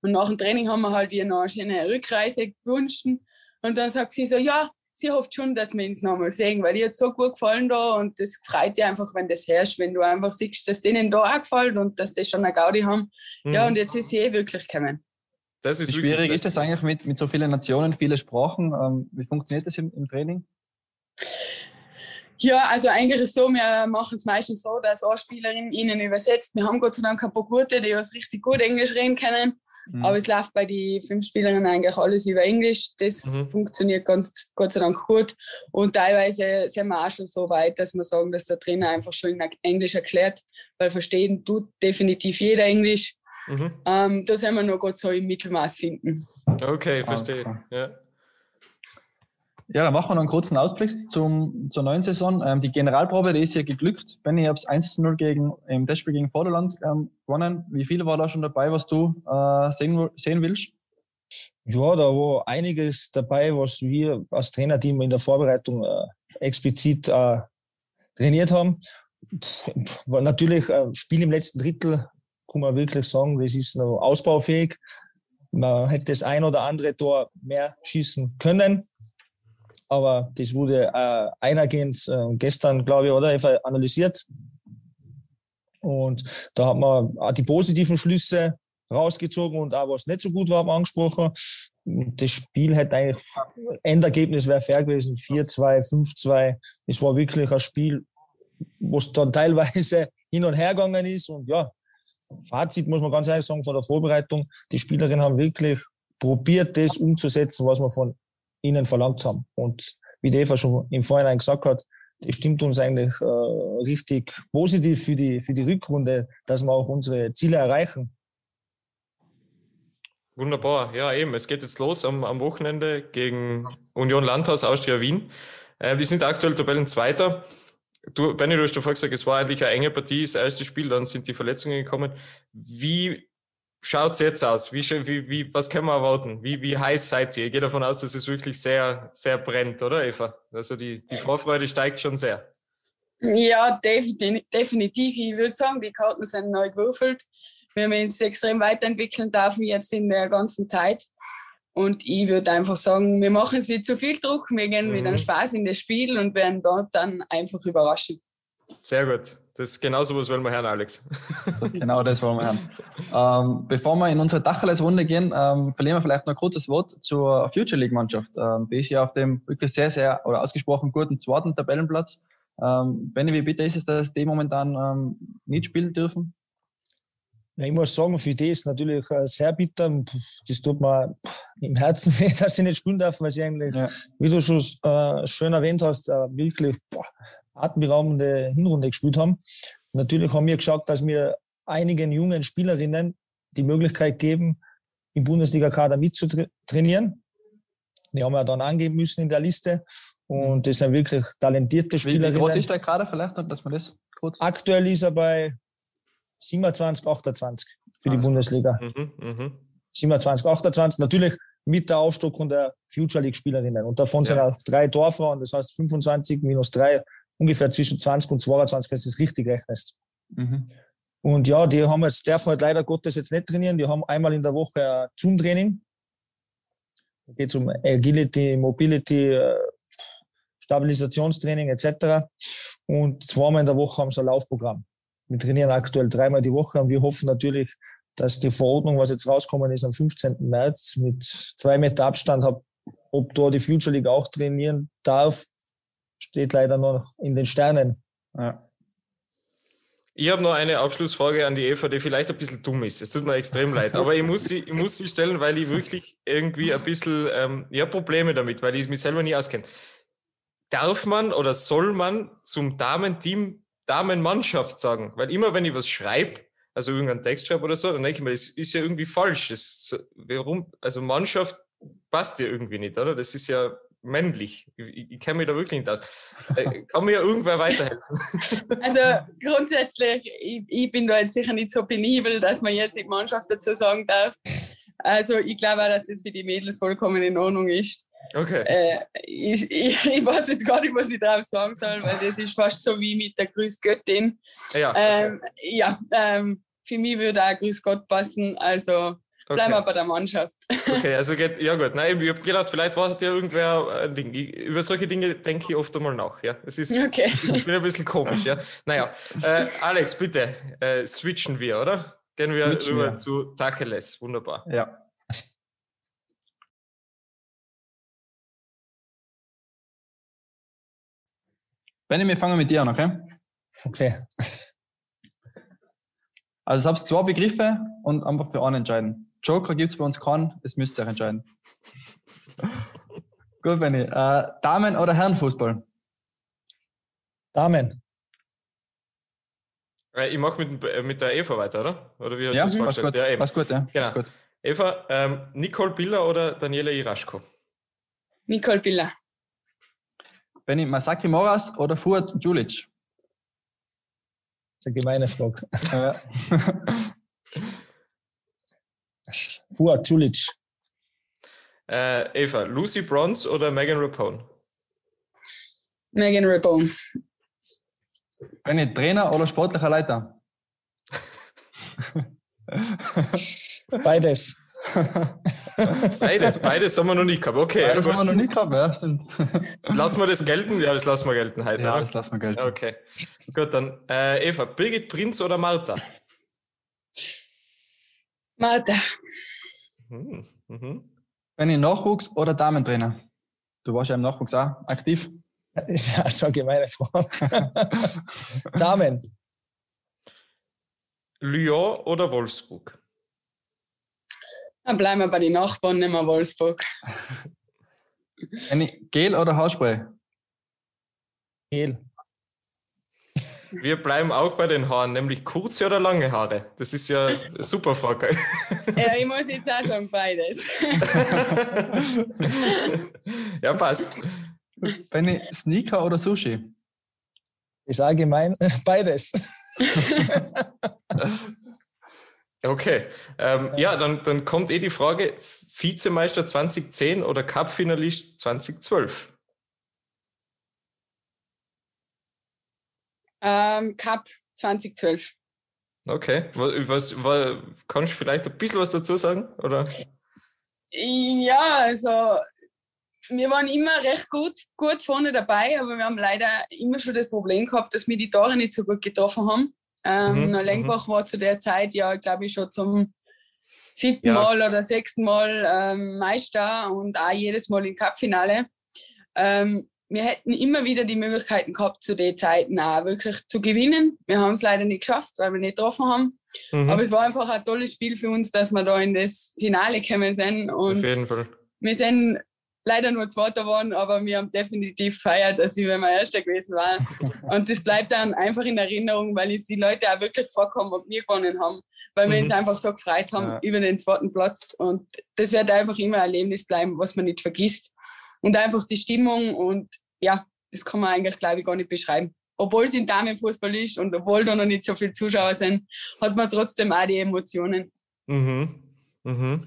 Und nach dem Training haben wir halt ihr noch eine Rückreise gewünscht und dann sagt sie so, ja, sie hofft schon, dass wir uns nochmal sehen, weil ihr hat so gut gefallen da und das freut dich einfach, wenn das herrscht, wenn du einfach siehst, dass denen da auch gefällt und dass die schon eine Gaudi haben. Mhm. Ja, und jetzt ist sie eh wirklich gekommen. Das ist Wie schwierig ist das eigentlich mit, mit so vielen Nationen, viele Sprachen? Ähm, wie funktioniert das im, im Training? Ja, also eigentlich ist es so, wir machen es meistens so, dass eine Spielerin ihnen übersetzt. Wir haben Gott sei Dank ein paar gute, die was richtig gut Englisch reden können. Mhm. Aber es läuft bei den fünf Spielerinnen eigentlich alles über Englisch. Das mhm. funktioniert ganz, Gott sei Dank gut. Und teilweise sind wir auch schon so weit, dass wir sagen, dass der Trainer einfach schon in Englisch erklärt, weil verstehen tut definitiv jeder Englisch. Mhm. Ähm, da sind wir noch Gott so im Mittelmaß finden. Okay, verstehe. Ja. Ja, dann machen wir noch einen kurzen Ausblick zum, zur neuen Saison. Ähm, die Generalprobe, die ist ja geglückt. Benny, ich habe es 1-0 gegen, im Testspiel gegen Vorderland ähm, gewonnen. Wie viel war da schon dabei, was du äh, sehen, sehen willst? Ja, da war einiges dabei, was wir als Trainerteam in der Vorbereitung äh, explizit äh, trainiert haben. War natürlich äh, Spiel im letzten Drittel kann man wirklich sagen, das ist noch ausbaufähig. Man hätte das ein oder andere Tor mehr schießen können. Aber das wurde äh, einergehend äh, gestern, glaube ich, oder analysiert. Und da hat man auch die positiven Schlüsse rausgezogen und auch was nicht so gut war, haben angesprochen. Das Spiel hätte eigentlich, Endergebnis wäre fair gewesen, 4-2, 5-2. Es war wirklich ein Spiel, wo es dann teilweise [laughs] hin und her gegangen ist. Und ja, Fazit muss man ganz ehrlich sagen von der Vorbereitung, die Spielerinnen haben wirklich probiert, das umzusetzen, was wir von ihnen verlangt haben. Und wie die Eva schon im Vorhinein gesagt hat, das stimmt uns eigentlich äh, richtig positiv für die, für die Rückrunde, dass wir auch unsere Ziele erreichen. Wunderbar, ja eben. Es geht jetzt los am, am Wochenende gegen Union Landhaus Austria Wien. Äh, wir sind aktuell Tabellenzweiter. Du, Benny, du hast davor gesagt, es war eigentlich eine enge Partie, das erste Spiel, dann sind die Verletzungen gekommen. Wie schaut es jetzt aus? Wie, wie, wie, was können wir erwarten? Wie, wie heiß seid ihr? Ich gehe davon aus, dass es wirklich sehr, sehr brennt, oder Eva? Also die, die Vorfreude steigt schon sehr. Ja, definitiv. Ich würde sagen, die Karten sind neu gewürfelt. Wir haben uns extrem weiterentwickeln dürfen jetzt in der ganzen Zeit. Und ich würde einfach sagen, wir machen es nicht zu viel Druck, wir gehen mhm. mit einem Spaß in das Spiel und werden dort dann einfach überraschen. Sehr gut. Das ist genau so was wollen wir hören, Alex. [laughs] genau das wollen wir hören. Ähm, bevor wir in unsere Tacheles-Runde gehen, ähm, verlieren wir vielleicht noch ein kurzes Wort zur Future League-Mannschaft. Ähm, die ist ja auf dem wirklich sehr, sehr oder ausgesprochen guten zweiten Tabellenplatz. Ähm, Benny, wie bitte ist es, dass die momentan ähm, nicht spielen dürfen? Ja, ich muss sagen, für die ist natürlich äh, sehr bitter. Das tut mir im Herzen [laughs] weh, dass sie nicht spielen dürfen, weil sie eigentlich, ja. wie du schon äh, schön erwähnt hast, äh, wirklich boah, atemberaubende Hinrunde gespielt haben. Natürlich haben wir geschaut, dass wir einigen jungen Spielerinnen die Möglichkeit geben, im Bundesliga-Kader mitzutrainieren. Die haben wir dann angeben müssen in der Liste. Und das sind wirklich talentierte Spielerinnen. Wie groß ist der Kader vielleicht, dass man das kurz... Aktuell ist er bei 27, 28 für die Bundesliga. Mhm, mh. 27, 28. Natürlich mit der Aufstockung der Future League Spielerinnen. Und davon ja. sind auch drei Torfrauen, das heißt 25 minus drei, ungefähr zwischen 20 und 22, wenn du das richtig rechnest. Mhm. Und ja, die haben jetzt, dürfen halt leider Gottes jetzt nicht trainieren. Die haben einmal in der Woche ein Zoom-Training. Da geht es um Agility, Mobility, äh, Stabilisationstraining etc. Und zweimal in der Woche haben sie ein Laufprogramm. Wir trainieren aktuell dreimal die Woche und wir hoffen natürlich, dass die Verordnung, was jetzt rauskommen ist am 15. März mit zwei Meter Abstand, ob da die Future League auch trainieren darf, steht leider noch in den Sternen. Ja. Ich habe noch eine Abschlussfrage an die Eva, die vielleicht ein bisschen dumm ist. Es tut mir extrem [laughs] leid, aber ich muss sie, ich muss sie stellen, weil ich wirklich irgendwie ein bisschen ähm, ja, Probleme damit, weil ich mich selber nie auskenne. Darf man oder soll man zum Damenteam Damenmannschaft sagen? Weil immer, wenn ich was schreibe, also irgendeinen Text schreibe oder so, dann denke ich mir, das ist ja irgendwie falsch. Das, warum? Also Mannschaft passt ja irgendwie nicht, oder? Das ist ja männlich. Ich, ich kenne mich da wirklich nicht aus. Äh, kann mir ja irgendwer weiterhelfen? [laughs] Also grundsätzlich, ich, ich, bin da jetzt sicher nicht so penibel, dass man jetzt die Mannschaft dazu sagen darf. Also ich glaube auch, dass das für die Mädels vollkommen in Ordnung ist. Okay. Äh, ich, ich, [laughs] ich, weiß jetzt gar nicht, was ich drauf sagen soll, weil das ist fast so wie mit der Grüßgöttin. Ja, okay. ähm, ja ähm, für mich würde auch Grüß Gott passen. Also Bleiben wir bei der Mannschaft. Okay, [laughs] also geht, ja gut. Nein, ich habe gedacht, vielleicht war ja irgendwer ein Ding. über solche Dinge denke ich oft einmal nach. Ja, es ist, okay. ich bin ein bisschen komisch. Ja, naja, äh, [laughs] Alex, bitte äh, switchen wir, oder? Gehen wir switchen rüber wir. zu Tacheles. Wunderbar. Ja. Benny, wir fangen mit dir an, okay? Okay. Also, es habt zwei Begriffe und einfach für einen entscheiden. Joker gibt es bei uns keinen, es müsst ihr entscheiden. [laughs] Gut, Benny. Äh, Damen- oder Herrenfußball? Damen. Äh, ich mache mit, äh, mit der Eva weiter, oder? Oder wie hast ja, du das vorgestellt? Gut. Ja, eben. Gut, ja. Genau. Gut. Eva, ähm, Nicole Biller oder Daniela Iraschko? Nicole Biller. Benny, Masaki Moras oder Fuad Julic? Das ist eine gemeine Frage. [laughs] Fuad Julic. Äh, Eva, Lucy Bronze oder Megan Rapone? Megan Rapone. Bin ich Trainer oder sportlicher Leiter? [laughs] Beides. beides, beides haben wir noch nicht gehabt. Okay. Beides haben wir noch nicht gehabt, ja, stimmt. Lassen wir das gelten? Ja, das lassen wir gelten heute. Ja, oder? das lassen wir gelten. Okay. Gut, dann äh, Eva, Birgit Prinz oder Martha? Martha. Mhm. Mhm. Wenn ich Nachwuchs oder Damentrainer? Du warst ja im Nachwuchs auch aktiv. Das ist ja schon eine gemeine Frage. [laughs] Damen. Lyon oder Wolfsburg? Dann bleiben wir bei den Nachbarn, nehmen wir Wolfsburg. Gel oder Haarspray? Gel. Wir bleiben auch bei den Haaren, nämlich kurze oder lange Haare. Das ist ja eine super Frage. Ja, ich muss jetzt auch sagen, beides. Ja, passt. Benny, Sneaker oder Sushi? Ist allgemein beides. Okay. Ähm, ja, dann, dann kommt eh die Frage: Vizemeister 2010 oder Cup-Finalist 2012? Ähm, Cup 2012. Okay. Was, was, kannst du vielleicht ein bisschen was dazu sagen? Oder? Ja, also wir waren immer recht gut, gut vorne dabei, aber wir haben leider immer schon das Problem gehabt, dass wir die Tore nicht so gut getroffen haben. Ähm, mhm. Lengbach war zu der Zeit ja, glaube ich, schon zum siebten ja. Mal oder sechsten Mal ähm, Meister und auch jedes Mal im Cupfinale. Ähm, wir hätten immer wieder die Möglichkeiten gehabt, zu den Zeiten auch wirklich zu gewinnen. Wir haben es leider nicht geschafft, weil wir nicht getroffen haben. Mhm. Aber es war einfach ein tolles Spiel für uns, dass wir da in das Finale gekommen sind. Und Auf jeden Fall. Wir sind leider nur Zweiter geworden, aber wir haben definitiv gefeiert, als wie wenn wir Erster gewesen waren. [laughs] Und das bleibt dann einfach in Erinnerung, weil es die Leute auch wirklich vorkommen, ob wir gewonnen haben, weil wir mhm. uns einfach so gefreut haben ja. über den zweiten Platz. Und das wird einfach immer ein Erlebnis bleiben, was man nicht vergisst. Und einfach die Stimmung und ja, das kann man eigentlich, glaube ich, gar nicht beschreiben. Obwohl es im Damenfußball ist und obwohl da noch nicht so viele Zuschauer sind, hat man trotzdem auch die Emotionen. Mhm. Mhm.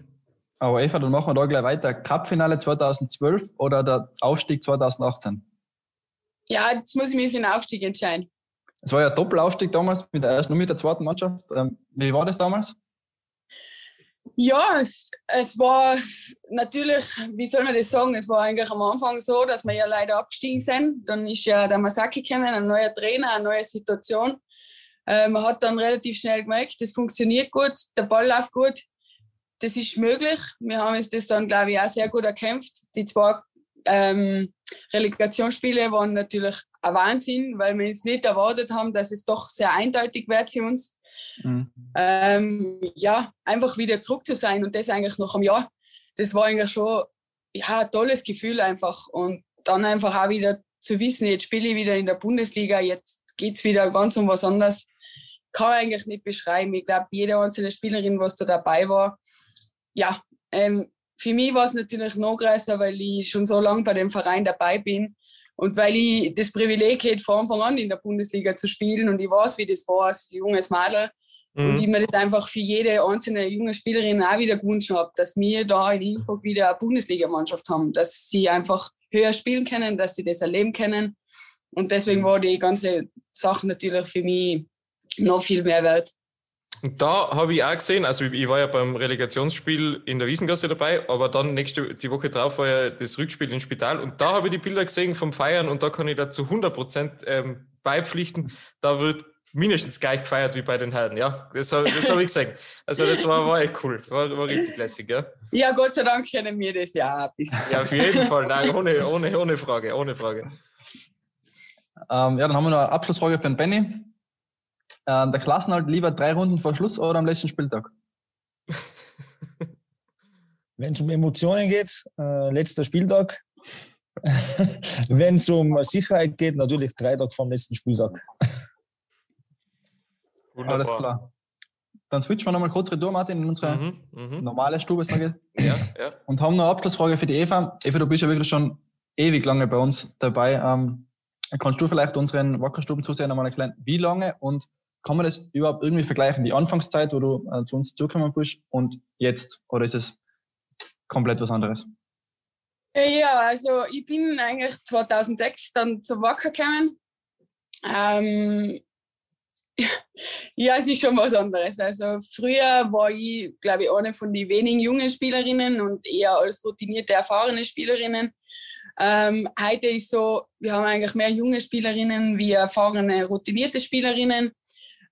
Aber Eva, dann machen wir da gleich weiter. Cup-Finale 2012 oder der Aufstieg 2018? Ja, jetzt muss ich mich für den Aufstieg entscheiden. Es war ja ein Doppelaufstieg damals, mit der ersten und mit der zweiten Mannschaft. Ähm, wie war das damals? Ja, es, es war natürlich, wie soll man das sagen, es war eigentlich am Anfang so, dass wir ja leider abgestiegen sind. Dann ist ja der Masaki gekommen, ein neuer Trainer, eine neue Situation. Äh, man hat dann relativ schnell gemerkt, das funktioniert gut, der Ball läuft gut das ist möglich. Wir haben uns das dann, glaube ich, auch sehr gut erkämpft. Die zwei ähm, Relegationsspiele waren natürlich ein Wahnsinn, weil wir es nicht erwartet haben, dass es doch sehr eindeutig wird für uns. Mhm. Ähm, ja, einfach wieder zurück zu sein und das eigentlich noch am Jahr. Das war eigentlich schon ja, ein tolles Gefühl einfach. Und dann einfach auch wieder zu wissen, jetzt spiele ich wieder in der Bundesliga, jetzt geht es wieder ganz um was anderes. Kann man eigentlich nicht beschreiben. Ich glaube, jede einzelne Spielerin, was da dabei war, ja, ähm, für mich war es natürlich noch größer, weil ich schon so lange bei dem Verein dabei bin und weil ich das Privileg hätte, von Anfang an in der Bundesliga zu spielen und ich weiß, wie das war als junges Mädel. Mhm. Und ich mir das einfach für jede einzelne junge Spielerin auch wieder gewünscht habe, dass wir da in Innsbruck wieder eine Bundesligamannschaft haben, dass sie einfach höher spielen können, dass sie das erleben können. Und deswegen mhm. war die ganze Sache natürlich für mich noch viel mehr wert. Und da habe ich auch gesehen, also ich war ja beim Relegationsspiel in der Wiesengasse dabei, aber dann nächste die Woche drauf war ja das Rückspiel im Spital und da habe ich die Bilder gesehen vom Feiern und da kann ich da zu 100 Prozent ähm, beipflichten. Da wird mindestens gleich gefeiert wie bei den Herren, ja. Das, das habe ich gesehen. Also das war, war echt cool, war, war richtig lässig, ja. Ja, Gott sei Dank kennen wir das ja ein bisschen. Ja, auf jeden Fall, nein, ohne, ohne, ohne Frage, ohne Frage. Ähm, ja, dann haben wir noch eine Abschlussfrage für den Benny. Ähm, der Klassenhalt lieber drei Runden vor Schluss oder am letzten Spieltag? [laughs] Wenn es um Emotionen geht, äh, letzter Spieltag. [laughs] Wenn es um Sicherheit geht, natürlich drei Tage vom letzten Spieltag. [laughs] Wunderbar. Alles klar. Dann switchen wir nochmal kurz retour, Martin, in unsere mhm, mhm. normale Stube, sage ich. Ja, ja. Und haben noch eine Abschlussfrage für die Eva. Eva, du bist ja wirklich schon ewig lange bei uns dabei. Ähm, kannst du vielleicht unseren Wackerstuben zusehen einmal erklären, wie lange und kann man das überhaupt irgendwie vergleichen? Die Anfangszeit, wo du äh, zu uns zugekommen bist und jetzt? Oder ist es komplett was anderes? Ja, also ich bin eigentlich 2006 dann zu Wacker gekommen. Ähm, [laughs] Ja, es ist schon was anderes. Also früher war ich, glaube ich, eine von den wenigen jungen Spielerinnen und eher als routinierte, erfahrene Spielerinnen. Ähm, heute ist so, wir haben eigentlich mehr junge Spielerinnen wie erfahrene, routinierte Spielerinnen.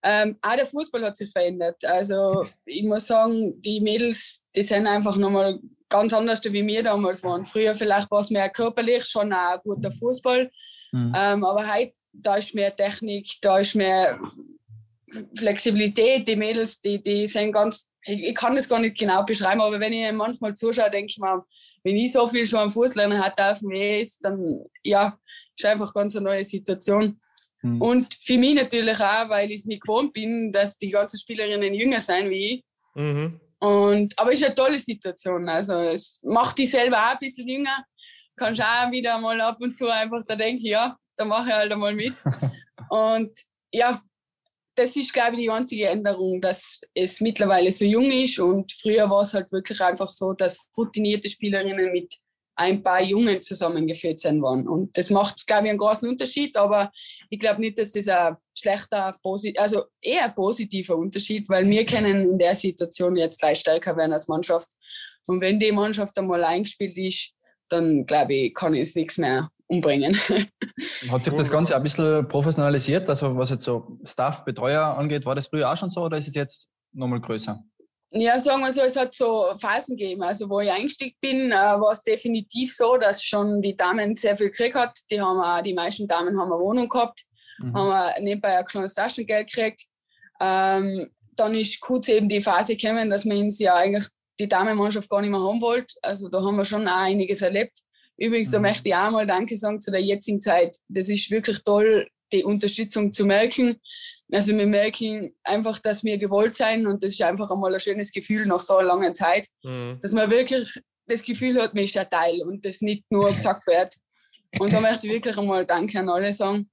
Ähm, auch der Fußball hat sich verändert. Also ich muss sagen, die Mädels, die sind einfach nochmal ganz anders, wie wir damals waren. Früher vielleicht war es mehr körperlich, schon auch ein guter Fußball. Mhm. Ähm, aber heute, da ist mehr Technik, da ist mehr Flexibilität. Die Mädels, die, die sind ganz, ich, ich kann das gar nicht genau beschreiben, aber wenn ich manchmal zuschaue, denke ich mir, wenn ich so viel schon am Fuß lernen dem ES, dann ja, ist einfach ganz eine neue Situation. Mhm. Und für mich natürlich auch, weil ich es nicht gewohnt bin, dass die ganzen Spielerinnen jünger sind wie ich. Mhm. Und, aber es ist eine tolle Situation. Also es macht dich selber auch ein bisschen jünger. Kannst auch wieder mal ab und zu einfach da denken, ja, da mache ich halt einmal mit. [laughs] und ja, das ist, glaube ich, die einzige Änderung, dass es mittlerweile so jung ist. Und früher war es halt wirklich einfach so, dass routinierte Spielerinnen mit ein paar Jungen zusammengeführt sein waren. Und das macht, glaube ich, einen großen Unterschied. Aber ich glaube nicht, dass das ein schlechter, also eher positiver Unterschied, weil wir können in der Situation jetzt gleich stärker werden als Mannschaft. Und wenn die Mannschaft einmal eingespielt ist, dann glaube ich, kann es nichts mehr umbringen. [laughs] Hat sich das Ganze ein bisschen professionalisiert? Also was jetzt so Staff, Betreuer angeht, war das früher auch schon so oder ist es jetzt nochmal größer? Ja, sagen wir so, es hat so Phasen gegeben. Also wo ich eingestiegen bin, äh, war es definitiv so, dass schon die Damen sehr viel gekriegt hat. Die haben auch, die meisten Damen haben eine Wohnung gehabt, mhm. haben nebenbei ein kleines Taschengeld gekriegt. Ähm, dann ist kurz eben die Phase gekommen, dass man uns ja eigentlich die Damenmannschaft gar nicht mehr haben wollte. Also da haben wir schon auch einiges erlebt. Übrigens, mhm. da möchte ich auch mal Danke sagen zu der jetzigen Zeit. Das ist wirklich toll, die Unterstützung zu merken. Also wir merken einfach, dass wir gewollt sein und das ist einfach einmal ein schönes Gefühl nach so einer langen Zeit, mhm. dass man wirklich das Gefühl hat, man ist ein Teil und das nicht nur [laughs] gesagt wird. Und da möchte ich wirklich einmal Danke an alle sagen.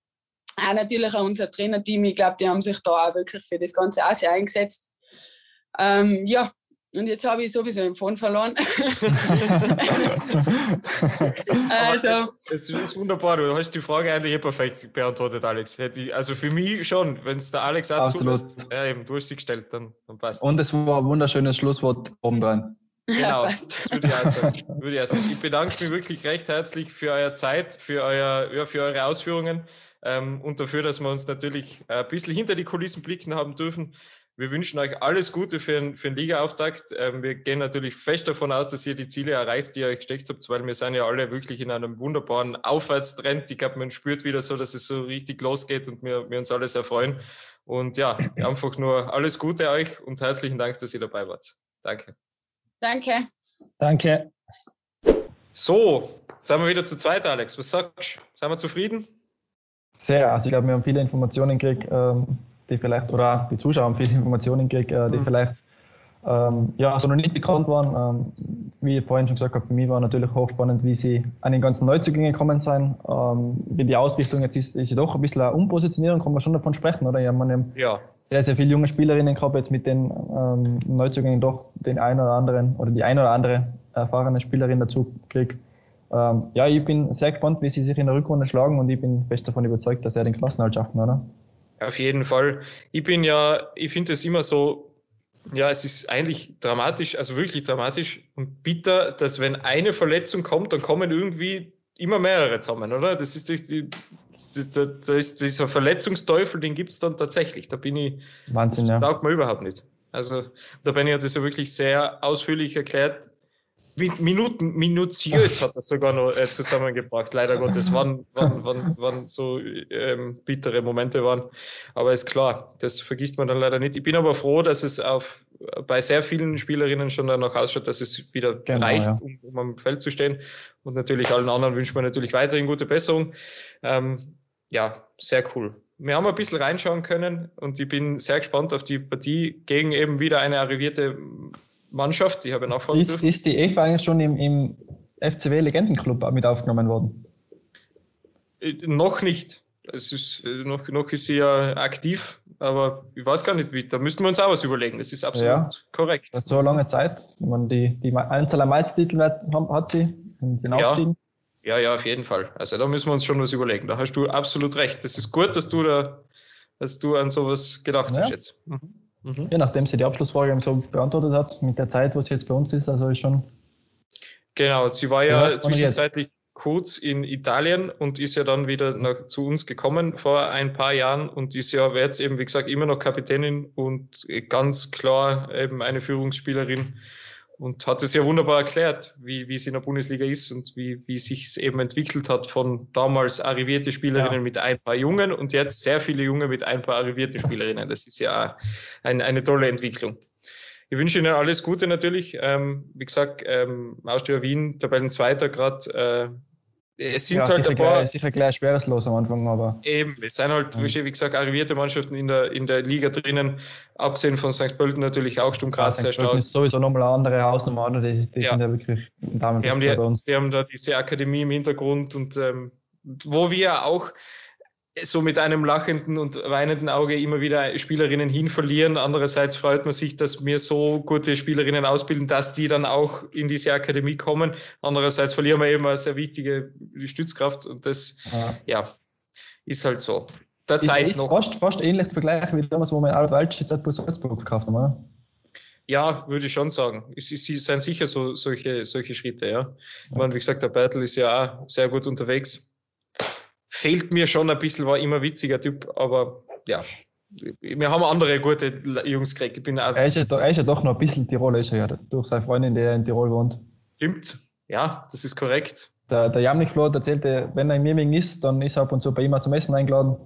Auch natürlich an unser Trainerteam. Ich glaube, die haben sich da auch wirklich für das Ganze auch sehr eingesetzt. Ähm, ja, und jetzt habe ich sowieso den Phone verloren. [laughs] also. Das, das, ist wunderbar. Du hast die Frage eigentlich eh perfekt beantwortet, Alex. Also für mich schon, wenn es der Alex auch Absolut. Zulässt, ja, eben, du hast sie gestellt, dann, dann passt Und es war ein wunderschönes Schlusswort oben dran. Genau, das würde ich auch sagen. Würde ich, auch sagen. ich bedanke mich wirklich recht herzlich für eure Zeit, für, euer, ja, für eure Ausführungen ähm, und dafür, dass wir uns natürlich ein bisschen hinter die Kulissen blicken haben dürfen. Wir wünschen euch alles Gute für den, für den Liga-Auftakt. Ähm, wir gehen natürlich fest davon aus, dass ihr die Ziele erreicht, die ihr euch gesteckt habt, weil wir sind ja alle wirklich in einem wunderbaren Aufwärtstrend. Ich glaube, man spürt wieder so, dass es so richtig losgeht und wir, wir uns alle sehr freuen. Und ja, einfach nur alles Gute euch und herzlichen Dank, dass ihr dabei wart. Danke. Danke. Danke. So, sind wir wieder zu zweit, Alex. Was sagst du? Sind wir zufrieden? Sehr. Also ich glaube, wir haben viele Informationen gekriegt. Ähm die vielleicht, oder auch die Zuschauer haben viele [laughs] Informationen gekriegt, äh, die mhm. vielleicht ähm, ja, so noch nicht bekannt waren. Ähm, wie ich vorhin schon gesagt habe, für mich war natürlich hochspannend, wie sie an den ganzen Neuzugängen gekommen sind. Ähm, wie die Ausrichtung jetzt ist, ist ja doch ein bisschen eine Umpositionierung, kann man schon davon sprechen, oder? Ja, man haben ja. sehr, sehr viele junge Spielerinnen gehabt, jetzt mit den ähm, Neuzugängen doch den einen oder anderen oder die eine oder andere erfahrene Spielerin dazu kriegt. Ähm, ja, ich bin sehr gespannt, wie sie sich in der Rückrunde schlagen und ich bin fest davon überzeugt, dass sie den Klassenhalt schaffen, oder? Auf jeden Fall. Ich bin ja, ich finde es immer so, ja, es ist eigentlich dramatisch, also wirklich dramatisch und bitter, dass wenn eine Verletzung kommt, dann kommen irgendwie immer mehrere zusammen, oder? Das ist, die, das, das, ist dieser Verletzungsteufel, den gibt es dann tatsächlich. Da bin ich, Wahnsinn, das ja. man überhaupt nicht. Also, da bin ich hat das ja wirklich sehr ausführlich erklärt, Minuten, minutiös hat er sogar noch äh, zusammengebracht. Leider Gottes, wann, wann, wann, wann so ähm, bittere Momente waren. Aber ist klar, das vergisst man dann leider nicht. Ich bin aber froh, dass es auf, bei sehr vielen Spielerinnen schon danach ausschaut, dass es wieder genau, reicht, ja. um, um, am Feld zu stehen. Und natürlich allen anderen wünscht man natürlich weiterhin gute Besserung. Ähm, ja, sehr cool. Wir haben ein bisschen reinschauen können und ich bin sehr gespannt auf die Partie gegen eben wieder eine arrivierte Mannschaft. Ich habe nachfragen ist, Ist die Eva eigentlich schon im, im FCW Legendenclub mit aufgenommen worden? Äh, noch nicht. Es ist, äh, noch, noch ist sie ja aktiv, aber ich weiß gar nicht wie. Da müssten wir uns auch was überlegen. Das ist absolut ja, korrekt. Das ist so eine lange Zeit. Meine, die, die Anzahl an Meistertitel hat sie in den Aufstiegen. Ja. ja, ja, auf jeden Fall. Also da müssen wir uns schon was überlegen. Da hast du absolut recht. Das ist gut, dass du da als du an sowas gedacht ja. hast jetzt. Mhm. Mhm. Ja, nachdem sie die Abschlussfrage so beantwortet hat, mit der Zeit, wo sie jetzt bei uns ist, also ist schon. Genau, sie war ja zwischenzeitlich kurz in Italien und ist ja dann wieder nach, zu uns gekommen vor ein paar Jahren und ist ja jetzt eben, wie gesagt, immer noch Kapitänin und ganz klar eben eine Führungsspielerin und hat es ja wunderbar erklärt, wie, wie es in der Bundesliga ist und wie, wie sich es eben entwickelt hat von damals arrivierte Spielerinnen ja. mit ein paar Jungen und jetzt sehr viele Junge mit ein paar arrivierte Spielerinnen. Das ist ja ein, eine tolle Entwicklung. Ich wünsche Ihnen alles Gute natürlich. Ähm, wie gesagt, ähm, Austria Wien, Tabellenzweiter gerade, äh, es sind ja, halt sicher, ein paar, gleich, sicher gleich schweres Los am Anfang, aber. Eben, es sind halt, ja. wie gesagt, arrivierte Mannschaften in der, in der Liga drinnen, abgesehen von St. Pölten natürlich auch Sturm Graz ja, sehr stark. ist sowieso nochmal eine andere Hausnummer, die, die ja. sind ja wirklich Damen wir haben, die, bei uns. wir haben da diese Akademie im Hintergrund und ähm, wo wir auch so mit einem lachenden und weinenden Auge immer wieder Spielerinnen hinverlieren. Andererseits freut man sich, dass wir so gute Spielerinnen ausbilden, dass die dann auch in diese Akademie kommen. Andererseits verlieren wir eben eine sehr wichtige Stützkraft und das, ja, ja ist halt so. Der ist, Zeit ist noch. Fast, fast ähnlich zu vergleichen wie damals, wo wir in Altwaldsch jetzt Salzburg verkauft haben, oder? Ja, würde ich schon sagen. Es, es sind sicher so, solche, solche Schritte, ja. Ich meine, wie gesagt, der Battle ist ja auch sehr gut unterwegs fehlt mir schon ein bisschen, war immer witziger Typ, aber ja, wir haben andere gute Jungs gekriegt. Ich bin auch er, ist ja, er ist ja doch noch ein bisschen Tiroler, ist er ja, durch seine Freundin, die in Tirol wohnt. Stimmt, ja, das ist korrekt. Der, der Jamnik Flot erzählte, wenn er in Mirming ist, dann ist er ab und zu bei ihm zum Essen eingeladen.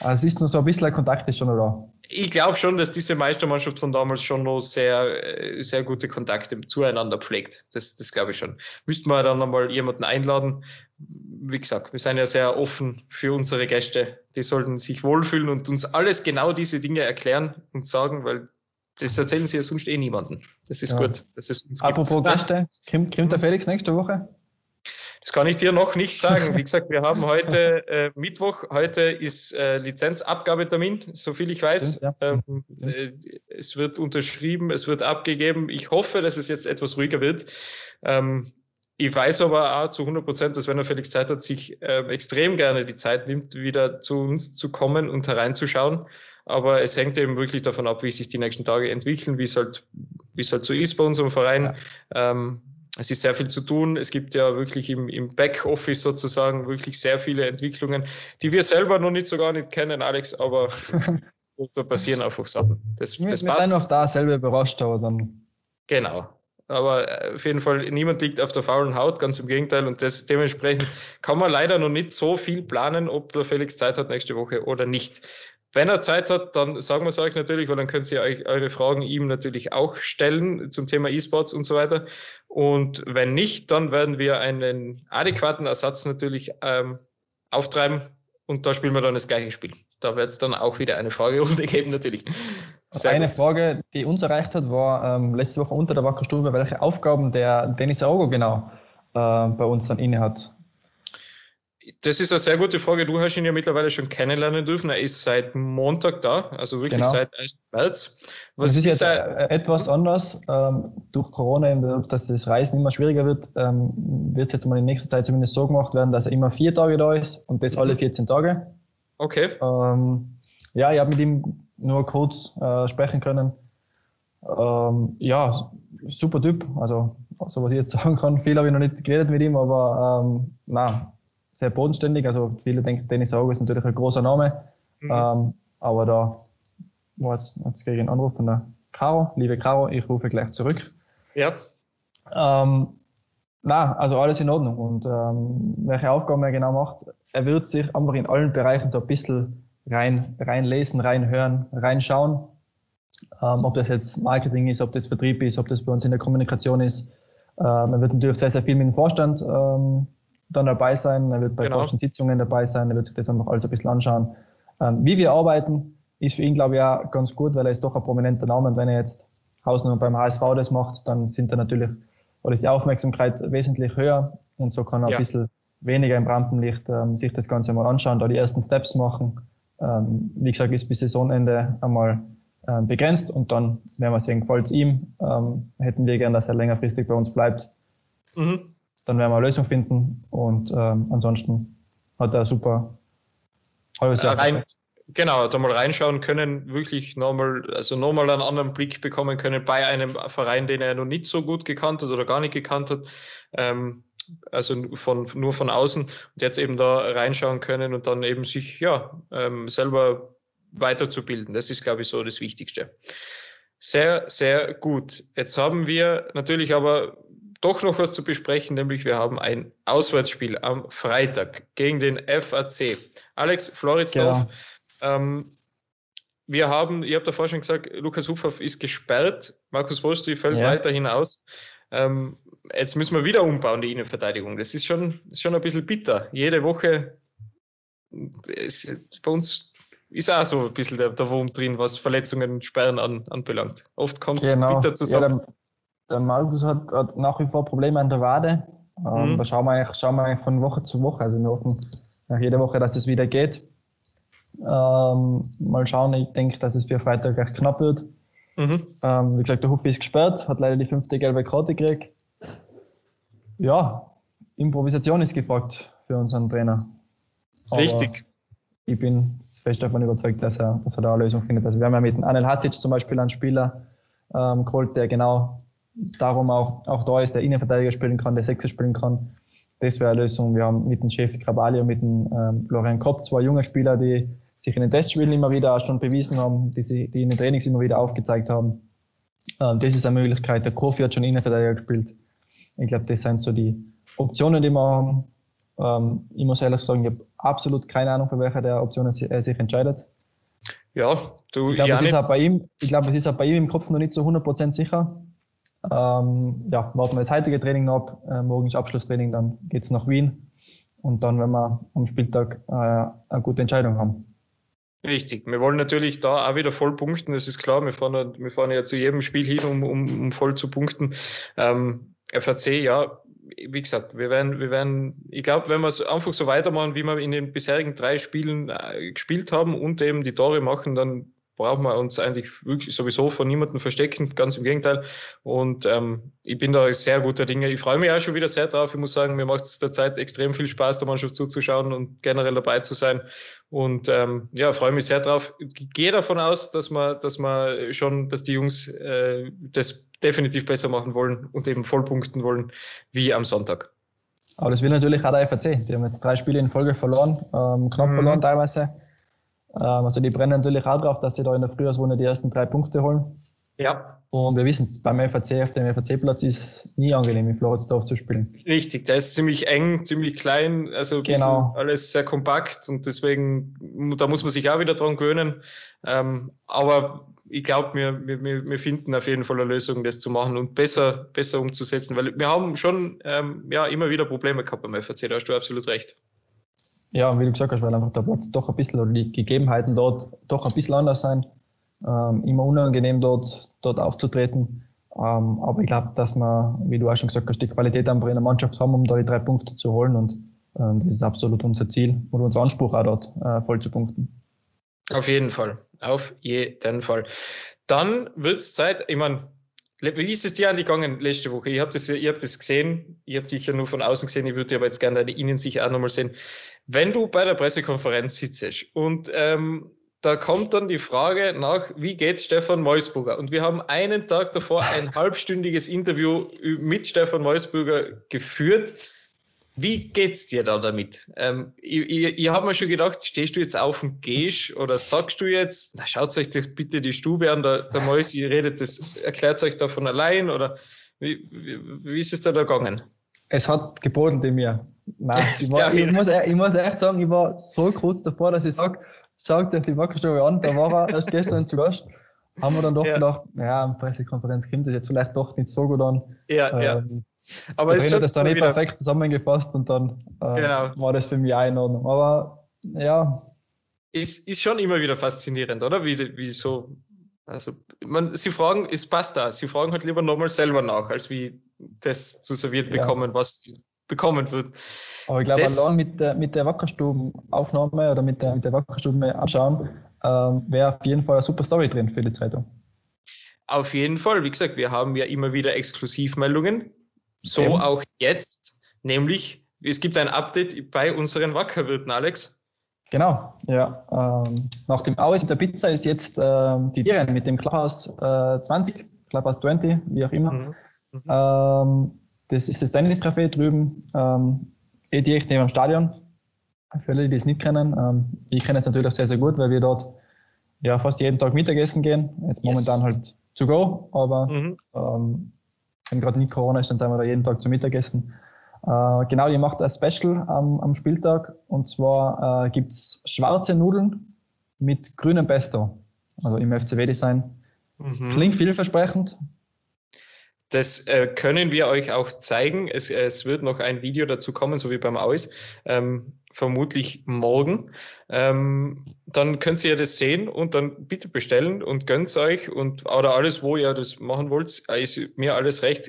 Also es ist nur so ein bisschen ein Kontakt ist schon da. Ich glaube schon, dass diese Meistermannschaft von damals schon noch sehr, äh, sehr gute Kontakte zueinander pflegt. Das, das glaube ich schon. Müssten wir dann einmal jemanden einladen. Wie gesagt, wir sind ja sehr offen für unsere Gäste. Die sollten sich wohlfühlen und uns alles genau diese Dinge erklären und sagen, weil das erzählen sie ja sonst eh niemanden. Das ist ja. gut. Es uns Apropos gibt. Gäste, kommt, kommt der Felix nächste Woche? Das kann ich dir noch nicht sagen. Wie gesagt, wir haben heute äh, Mittwoch. Heute ist äh, Lizenzabgabetermin, soviel ich weiß. Ja. Ähm, äh, es wird unterschrieben, es wird abgegeben. Ich hoffe, dass es jetzt etwas ruhiger wird. Ähm, ich weiß aber auch zu 100 Prozent, dass wenn er Felix Zeit hat, sich äh, extrem gerne die Zeit nimmt, wieder zu uns zu kommen und hereinzuschauen. Aber es hängt eben wirklich davon ab, wie sich die nächsten Tage entwickeln, wie es halt, wie es halt so ist bei unserem Verein. Ja. Ähm, es ist sehr viel zu tun. Es gibt ja wirklich im, im Backoffice sozusagen wirklich sehr viele Entwicklungen, die wir selber noch nicht so gar nicht kennen, Alex, aber [laughs] da passieren einfach Sachen. Das, wir, das wir sind auf da selber überrascht, aber dann. Genau. Aber äh, auf jeden Fall, niemand liegt auf der faulen Haut, ganz im Gegenteil. Und das, dementsprechend kann man leider noch nicht so viel planen, ob der Felix Zeit hat nächste Woche oder nicht. Wenn er Zeit hat, dann sagen wir es euch natürlich, weil dann könnt ihr euch eure Fragen ihm natürlich auch stellen zum Thema E-Sports und so weiter. Und wenn nicht, dann werden wir einen adäquaten Ersatz natürlich ähm, auftreiben und da spielen wir dann das gleiche Spiel. Da wird es dann auch wieder eine Fragerunde [laughs] geben, natürlich. Sehr eine gut. Frage, die uns erreicht hat, war ähm, letzte Woche unter der Wackerstube, welche Aufgaben der Dennis Augo genau äh, bei uns dann inne hat. Das ist eine sehr gute Frage. Du hast ihn ja mittlerweile schon kennenlernen dürfen. Er ist seit Montag da, also wirklich genau. seit 1. März. Was es ist jetzt da? etwas anders. Ähm, durch Corona, dass das Reisen immer schwieriger wird, ähm, wird es jetzt mal in nächster Zeit zumindest so gemacht werden, dass er immer vier Tage da ist und das mhm. alle 14 Tage. Okay. Ähm, ja, ich habe mit ihm nur kurz äh, sprechen können. Ähm, ja, super Typ. Also, so was ich jetzt [laughs] sagen kann. Viel habe ich noch nicht geredet mit ihm, aber ähm, na, sehr bodenständig. Also viele denken, Dennis Auge ist natürlich ein großer Name. Mhm. Ähm, aber da war jetzt, jetzt kriege ich einen Anruf von der Caro. Liebe Caro, ich rufe gleich zurück. Ja. Ähm, na, also alles in Ordnung. Und ähm, welche Aufgaben er genau macht, er wird sich einfach in allen Bereichen so ein bisschen rein, reinlesen, reinhören, reinschauen. Ähm, ob das jetzt Marketing ist, ob das Vertrieb ist, ob das bei uns in der Kommunikation ist. Ähm, er wird natürlich sehr, sehr viel mit dem Vorstand ähm, dann dabei sein, er wird bei genau. Sitzungen dabei sein, er wird sich das einfach alles ein bisschen anschauen. Ähm, wie wir arbeiten, ist für ihn, glaube ich, auch ganz gut, weil er ist doch ein prominenter Name und wenn er jetzt Hausnummer beim HSV das macht, dann sind da natürlich, oder ist die Aufmerksamkeit wesentlich höher und so kann er ja. ein bisschen weniger im Rampenlicht ähm, sich das Ganze mal anschauen, da die ersten Steps machen. Ähm, wie gesagt, ist bis Saisonende einmal ähm, begrenzt und dann werden wir sehen, gefällt es ihm. Ähm, hätten wir gern, dass er längerfristig bei uns bleibt. Mhm dann werden wir eine Lösung finden und ähm, ansonsten hat er super halbes Jahr. Rein, genau, da mal reinschauen können, wirklich nochmal, also nochmal einen anderen Blick bekommen können bei einem Verein, den er noch nicht so gut gekannt hat oder gar nicht gekannt hat. Ähm, also von, nur von außen und jetzt eben da reinschauen können und dann eben sich ja ähm, selber weiterzubilden. Das ist, glaube ich, so das Wichtigste. Sehr, sehr gut. Jetzt haben wir natürlich aber doch noch was zu besprechen, nämlich wir haben ein Auswärtsspiel am Freitag gegen den FAC. Alex Floridsdorf. Genau. Ähm, wir haben, ihr habt davor schon gesagt, Lukas Huphoff ist gesperrt, Markus Wostri fällt ja. weiterhin aus. Ähm, jetzt müssen wir wieder umbauen, die Innenverteidigung. Das ist schon, ist schon ein bisschen bitter. Jede Woche ist, bei uns ist auch so ein bisschen der, der Wurm drin, was Verletzungen und Sperren an, anbelangt. Oft kommt es genau. bitter zusammen. Ja, der Markus hat, hat, nach wie vor Probleme an der Wade. Ähm, mhm. Da schauen wir, eigentlich, schauen wir eigentlich von Woche zu Woche. Also wir hoffen nach jeder Woche, dass es wieder geht. Ähm, mal schauen, ich denke, dass es für Freitag recht knapp wird. Mhm. Ähm, wie gesagt, der Hupfi ist gesperrt, hat leider die fünfte gelbe Karte gekriegt. Ja, Improvisation ist gefragt für unseren Trainer. Aber Richtig. Ich bin fest davon überzeugt, dass er, dass er da eine Lösung findet. Also wir haben ja mit Anel Hatzic zum Beispiel einen Spieler ähm, geholt, der genau darum auch, auch da ist, der Innenverteidiger spielen kann, der Sechser spielen kann. Das wäre eine Lösung. Wir haben mit dem Chef Krabali und mit dem ähm, Florian Kopp zwei junge Spieler, die sich in den Testspielen immer wieder schon bewiesen haben, die, sie, die in den Trainings immer wieder aufgezeigt haben. Ähm, das ist eine Möglichkeit. Der Kofi hat schon Innenverteidiger gespielt. Ich glaube, das sind so die Optionen, die wir haben. Ähm, ich muss ehrlich sagen, ich habe absolut keine Ahnung, für welche der Optionen er sich entscheidet. Ja, du, ich glaube, es, ist auch bei ihm, ich glaube, es ist auch bei ihm im Kopf noch nicht so 100% sicher. Ähm, ja, warten wir das heutige Training ab. Äh, morgen ist Abschlusstraining, dann geht es nach Wien. Und dann, wenn wir am Spieltag äh, eine gute Entscheidung haben. Richtig. Wir wollen natürlich da auch wieder voll punkten. Das ist klar. Wir fahren, wir fahren ja zu jedem Spiel hin, um, um, um voll zu punkten. Ähm, FAC, ja, wie gesagt, wir werden, wir werden, ich glaube, wenn wir es einfach so weitermachen, wie wir in den bisherigen drei Spielen äh, gespielt haben und eben die Tore machen, dann brauchen wir uns eigentlich wirklich sowieso von niemandem verstecken, ganz im Gegenteil. Und ähm, ich bin da sehr guter Dinge. Ich freue mich auch schon wieder sehr drauf. Ich muss sagen, mir macht es derzeit extrem viel Spaß, der Mannschaft zuzuschauen und generell dabei zu sein. Und ähm, ja, freue mich sehr drauf. Ich gehe davon aus, dass man, dass man schon, dass die Jungs äh, das definitiv besser machen wollen und eben vollpunkten wollen wie am Sonntag. Aber das will natürlich auch der FAC. Die haben jetzt drei Spiele in Folge verloren, ähm, knapp mhm. verloren teilweise. Ähm, also die brennen natürlich auch drauf, dass sie da in der Frühjahrsrunde die ersten drei Punkte holen. Ja. Und wir wissen es, beim FAC, auf dem FAC-Platz ist nie angenehm, in Floridsdorf zu spielen. Richtig, der ist ziemlich eng, ziemlich klein, also genau. alles sehr kompakt und deswegen, da muss man sich auch wieder dran gewöhnen. Ähm, aber ich glaube, wir, wir, wir finden auf jeden Fall eine Lösung, das zu machen und besser, besser umzusetzen, weil wir haben schon ähm, ja, immer wieder Probleme gehabt beim FAC, da hast du absolut recht. Ja, wie du gesagt hast, weil einfach der Platz doch ein bisschen oder die Gegebenheiten dort doch ein bisschen anders sein. Ähm, immer unangenehm dort, dort aufzutreten. Ähm, aber ich glaube, dass wir, wie du auch schon gesagt hast, die Qualität einfach in der Mannschaft haben, um da die drei Punkte zu holen. Und äh, das ist absolut unser Ziel und unser Anspruch auch dort äh, voll zu punkten. Auf jeden Fall. Auf jeden Fall. Dann wird es Zeit, ich meine, wie ist es dir angegangen letzte Woche? Ich habe das, hab das gesehen, ich habe dich ja nur von außen gesehen, ich würde aber jetzt gerne deine Innensicht auch nochmal sehen. Wenn du bei der Pressekonferenz sitzt und ähm, da kommt dann die Frage nach, wie geht's Stefan Meusburger? Und wir haben einen Tag davor ein [laughs] halbstündiges Interview mit Stefan Meusburger geführt. Wie geht's dir da damit? Ähm, ich ich, ich habe mir schon gedacht, stehst du jetzt auf und gehst oder sagst du jetzt, na, schaut euch doch bitte die Stube an, der, der Mäusi redet das, erklärt euch da von allein oder wie, wie, wie ist es da, da gegangen? Es hat gebrodelt in mir. Nein, [laughs] ich, war, ich, muss, ich muss echt sagen, ich war so kurz davor, dass ich sage, schaut euch die Wackerstube an, da war er erst gestern zu Gast. Haben wir dann doch ja. gedacht, naja, Pressekonferenz kommt das jetzt vielleicht doch nicht so gut an. Ja, ähm, ja. Aber der Trainer hat das dann nicht perfekt zusammengefasst und dann äh, genau. war das für mich auch in Ordnung. Aber ja. Ist, ist schon immer wieder faszinierend, oder? Wie, wie so, also, man, sie fragen, es passt da, sie fragen halt lieber nochmal selber nach, als wie das zu serviert bekommen, ja. was bekommen wird. Aber ich glaube, allein mit der, mit der Wackerstubenaufnahme oder mit der, mit der Wackerstube anschauen, ähm, wäre auf jeden Fall eine super Story drin für die Zeitung. Auf jeden Fall. Wie gesagt, wir haben ja immer wieder Exklusivmeldungen. So Eben. auch jetzt. Nämlich, es gibt ein Update bei unseren Wackerwirten, Alex. Genau, ja. Ähm, nach dem Aus der Pizza ist jetzt ähm, die Viren mit dem Clubhouse äh, 20, Clubhouse 20, wie auch immer. Mhm. Mhm. Ähm, das ist das Tenniscafé drüben, ähm, eh direkt neben dem Stadion. Für alle, die es nicht kennen. Ähm, ich kenne es natürlich auch sehr, sehr gut, weil wir dort ja fast jeden Tag Mittagessen gehen. Jetzt momentan yes. halt to go, aber mhm. ähm, wenn gerade nicht Corona ist, dann sind wir da jeden Tag zum Mittagessen. Äh, genau, die macht ein Special am, am Spieltag und zwar äh, gibt es schwarze Nudeln mit grünem Pesto, also im FCW-Design. Mhm. Klingt vielversprechend. Das äh, können wir euch auch zeigen. Es, es, wird noch ein Video dazu kommen, so wie beim Aus, ähm, vermutlich morgen. Ähm, dann könnt ihr das sehen und dann bitte bestellen und gönnt euch und oder alles, wo ihr das machen wollt, ist mir alles recht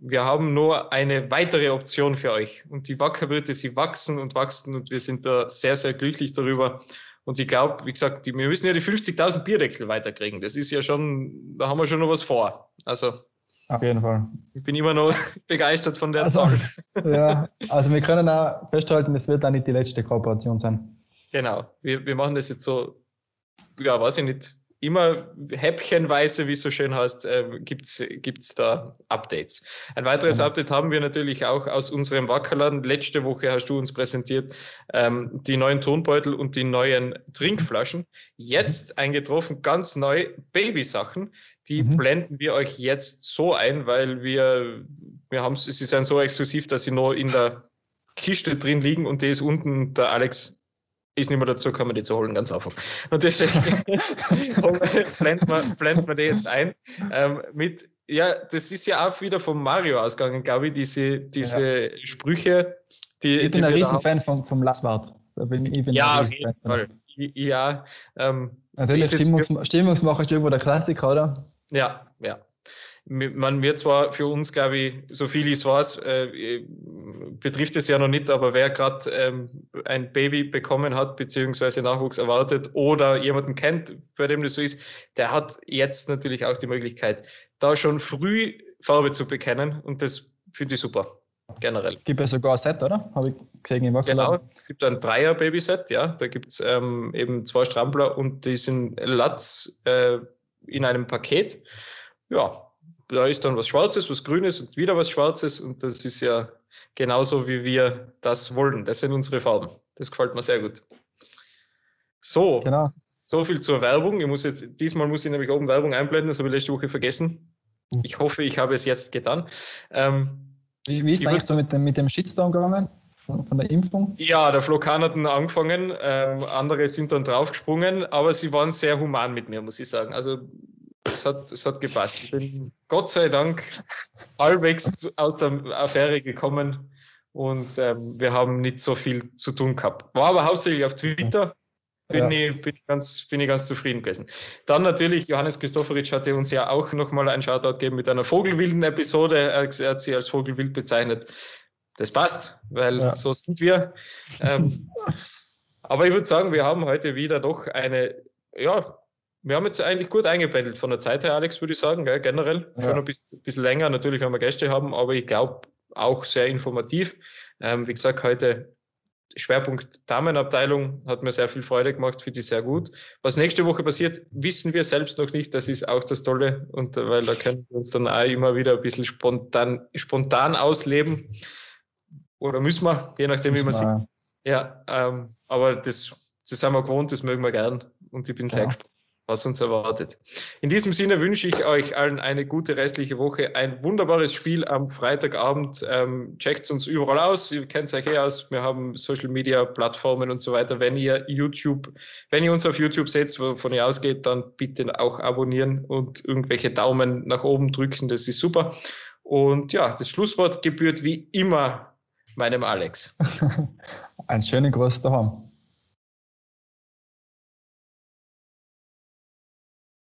wir haben nur eine weitere Option für euch. Und die Wackerwirte, sie wachsen und wachsen und wir sind da sehr, sehr glücklich darüber. Und ich glaube, wie gesagt, die, wir müssen ja die 50.000 Bierdeckel weiterkriegen. Das ist ja schon, da haben wir schon noch was vor. Also. Auf jeden Fall. Ich bin immer noch [laughs] begeistert von der also, Zahl. [laughs] Ja, also wir können auch festhalten, es wird auch nicht die letzte Kooperation sein. Genau. Wir, wir machen das jetzt so, ja, weiß ich nicht, immer häppchenweise, wie es so schön heißt, äh, gibt es da Updates. Ein weiteres mhm. Update haben wir natürlich auch aus unserem Wackerladen. Letzte Woche hast du uns präsentiert ähm, die neuen Tonbeutel und die neuen Trinkflaschen. Jetzt mhm. eingetroffen, ganz neu Babysachen. Die mhm. blenden wir euch jetzt so ein, weil wir, wir haben sie sind so exklusiv, dass sie nur in der Kiste drin liegen und die ist unten der Alex ist nicht mehr dazu gekommen, die zu holen, ganz einfach. Und deswegen [laughs] blenden wir, blenden wir die jetzt ein. Ähm, mit, ja, das ist ja auch wieder vom Mario ausgegangen, glaube ich, diese, diese ja. Sprüche. Die, ich bin ein Riesenfan vom, vom Lasswart. Ja, auf jeden Fall. Ja, ähm, Natürlich, Stimmungs Stimmungsmacher ist irgendwo der Klassiker, oder? Ja, ja man wird zwar für uns, glaube ich, so viel ich weiß, äh, betrifft es ja noch nicht, aber wer gerade ähm, ein Baby bekommen hat, beziehungsweise Nachwuchs erwartet oder jemanden kennt, bei dem das so ist, der hat jetzt natürlich auch die Möglichkeit, da schon früh Farbe zu bekennen und das finde ich super. Generell. Es gibt ja sogar ein Set, oder? Habe ich gesehen im Genau, es gibt ein Dreier-Babyset, ja. Da gibt es ähm, eben zwei Strampler und diesen Latz äh, in einem Paket. Ja, da ist dann was Schwarzes, was Grünes und wieder was Schwarzes und das ist ja genauso, wie wir das wollen. Das sind unsere Farben. Das gefällt mir sehr gut. So, genau. so viel zur Werbung. Ich muss jetzt, diesmal muss ich nämlich oben Werbung einblenden, das habe ich letzte Woche vergessen. Hm. Ich hoffe, ich habe es jetzt getan. Ähm, wie, wie ist eigentlich so mit dem, mit dem Shitstorm gegangen? Von, von, der Impfung? Ja, der Flokan hat angefangen, ähm, andere sind dann draufgesprungen, aber sie waren sehr human mit mir, muss ich sagen. Also es hat, es hat gepasst. Ich bin Gott sei Dank halbwegs aus der Affäre gekommen und ähm, wir haben nicht so viel zu tun gehabt. War aber hauptsächlich auf Twitter. Bin, ja. ich, bin, ich ganz, bin ich ganz zufrieden gewesen. Dann natürlich, Johannes Christofferitsch hatte uns ja auch nochmal einen Shoutout gegeben mit einer Vogelwilden Episode. Er hat sie als Vogelwild bezeichnet. Das passt, weil ja. so sind wir. Ähm, aber ich würde sagen, wir haben heute wieder doch eine ja, wir haben jetzt eigentlich gut eingependelt von der Zeit her, Alex, würde ich sagen, gell, generell. Ja. Schon ein bisschen, bisschen, länger, natürlich, wenn wir Gäste haben, aber ich glaube auch sehr informativ. Ähm, wie gesagt, heute Schwerpunkt Damenabteilung hat mir sehr viel Freude gemacht, finde ich sehr gut. Was nächste Woche passiert, wissen wir selbst noch nicht. Das ist auch das Tolle und weil da können wir uns dann auch immer wieder ein bisschen spontan, spontan ausleben. Oder müssen wir, je nachdem, müssen wie man sieht. Ja, ähm, aber das, das sind wir gewohnt, das mögen wir gern und ich bin ja. sehr gespannt was uns erwartet. In diesem Sinne wünsche ich euch allen eine gute restliche Woche, ein wunderbares Spiel am Freitagabend. Ähm, checkt uns überall aus, ihr kennt euch eh aus. Wir haben Social Media Plattformen und so weiter. Wenn ihr YouTube, wenn ihr uns auf YouTube seht, wovon ihr ausgeht, dann bitte auch abonnieren und irgendwelche Daumen nach oben drücken. Das ist super. Und ja, das Schlusswort gebührt wie immer meinem Alex. [laughs] Einen schönen Gruß daheim.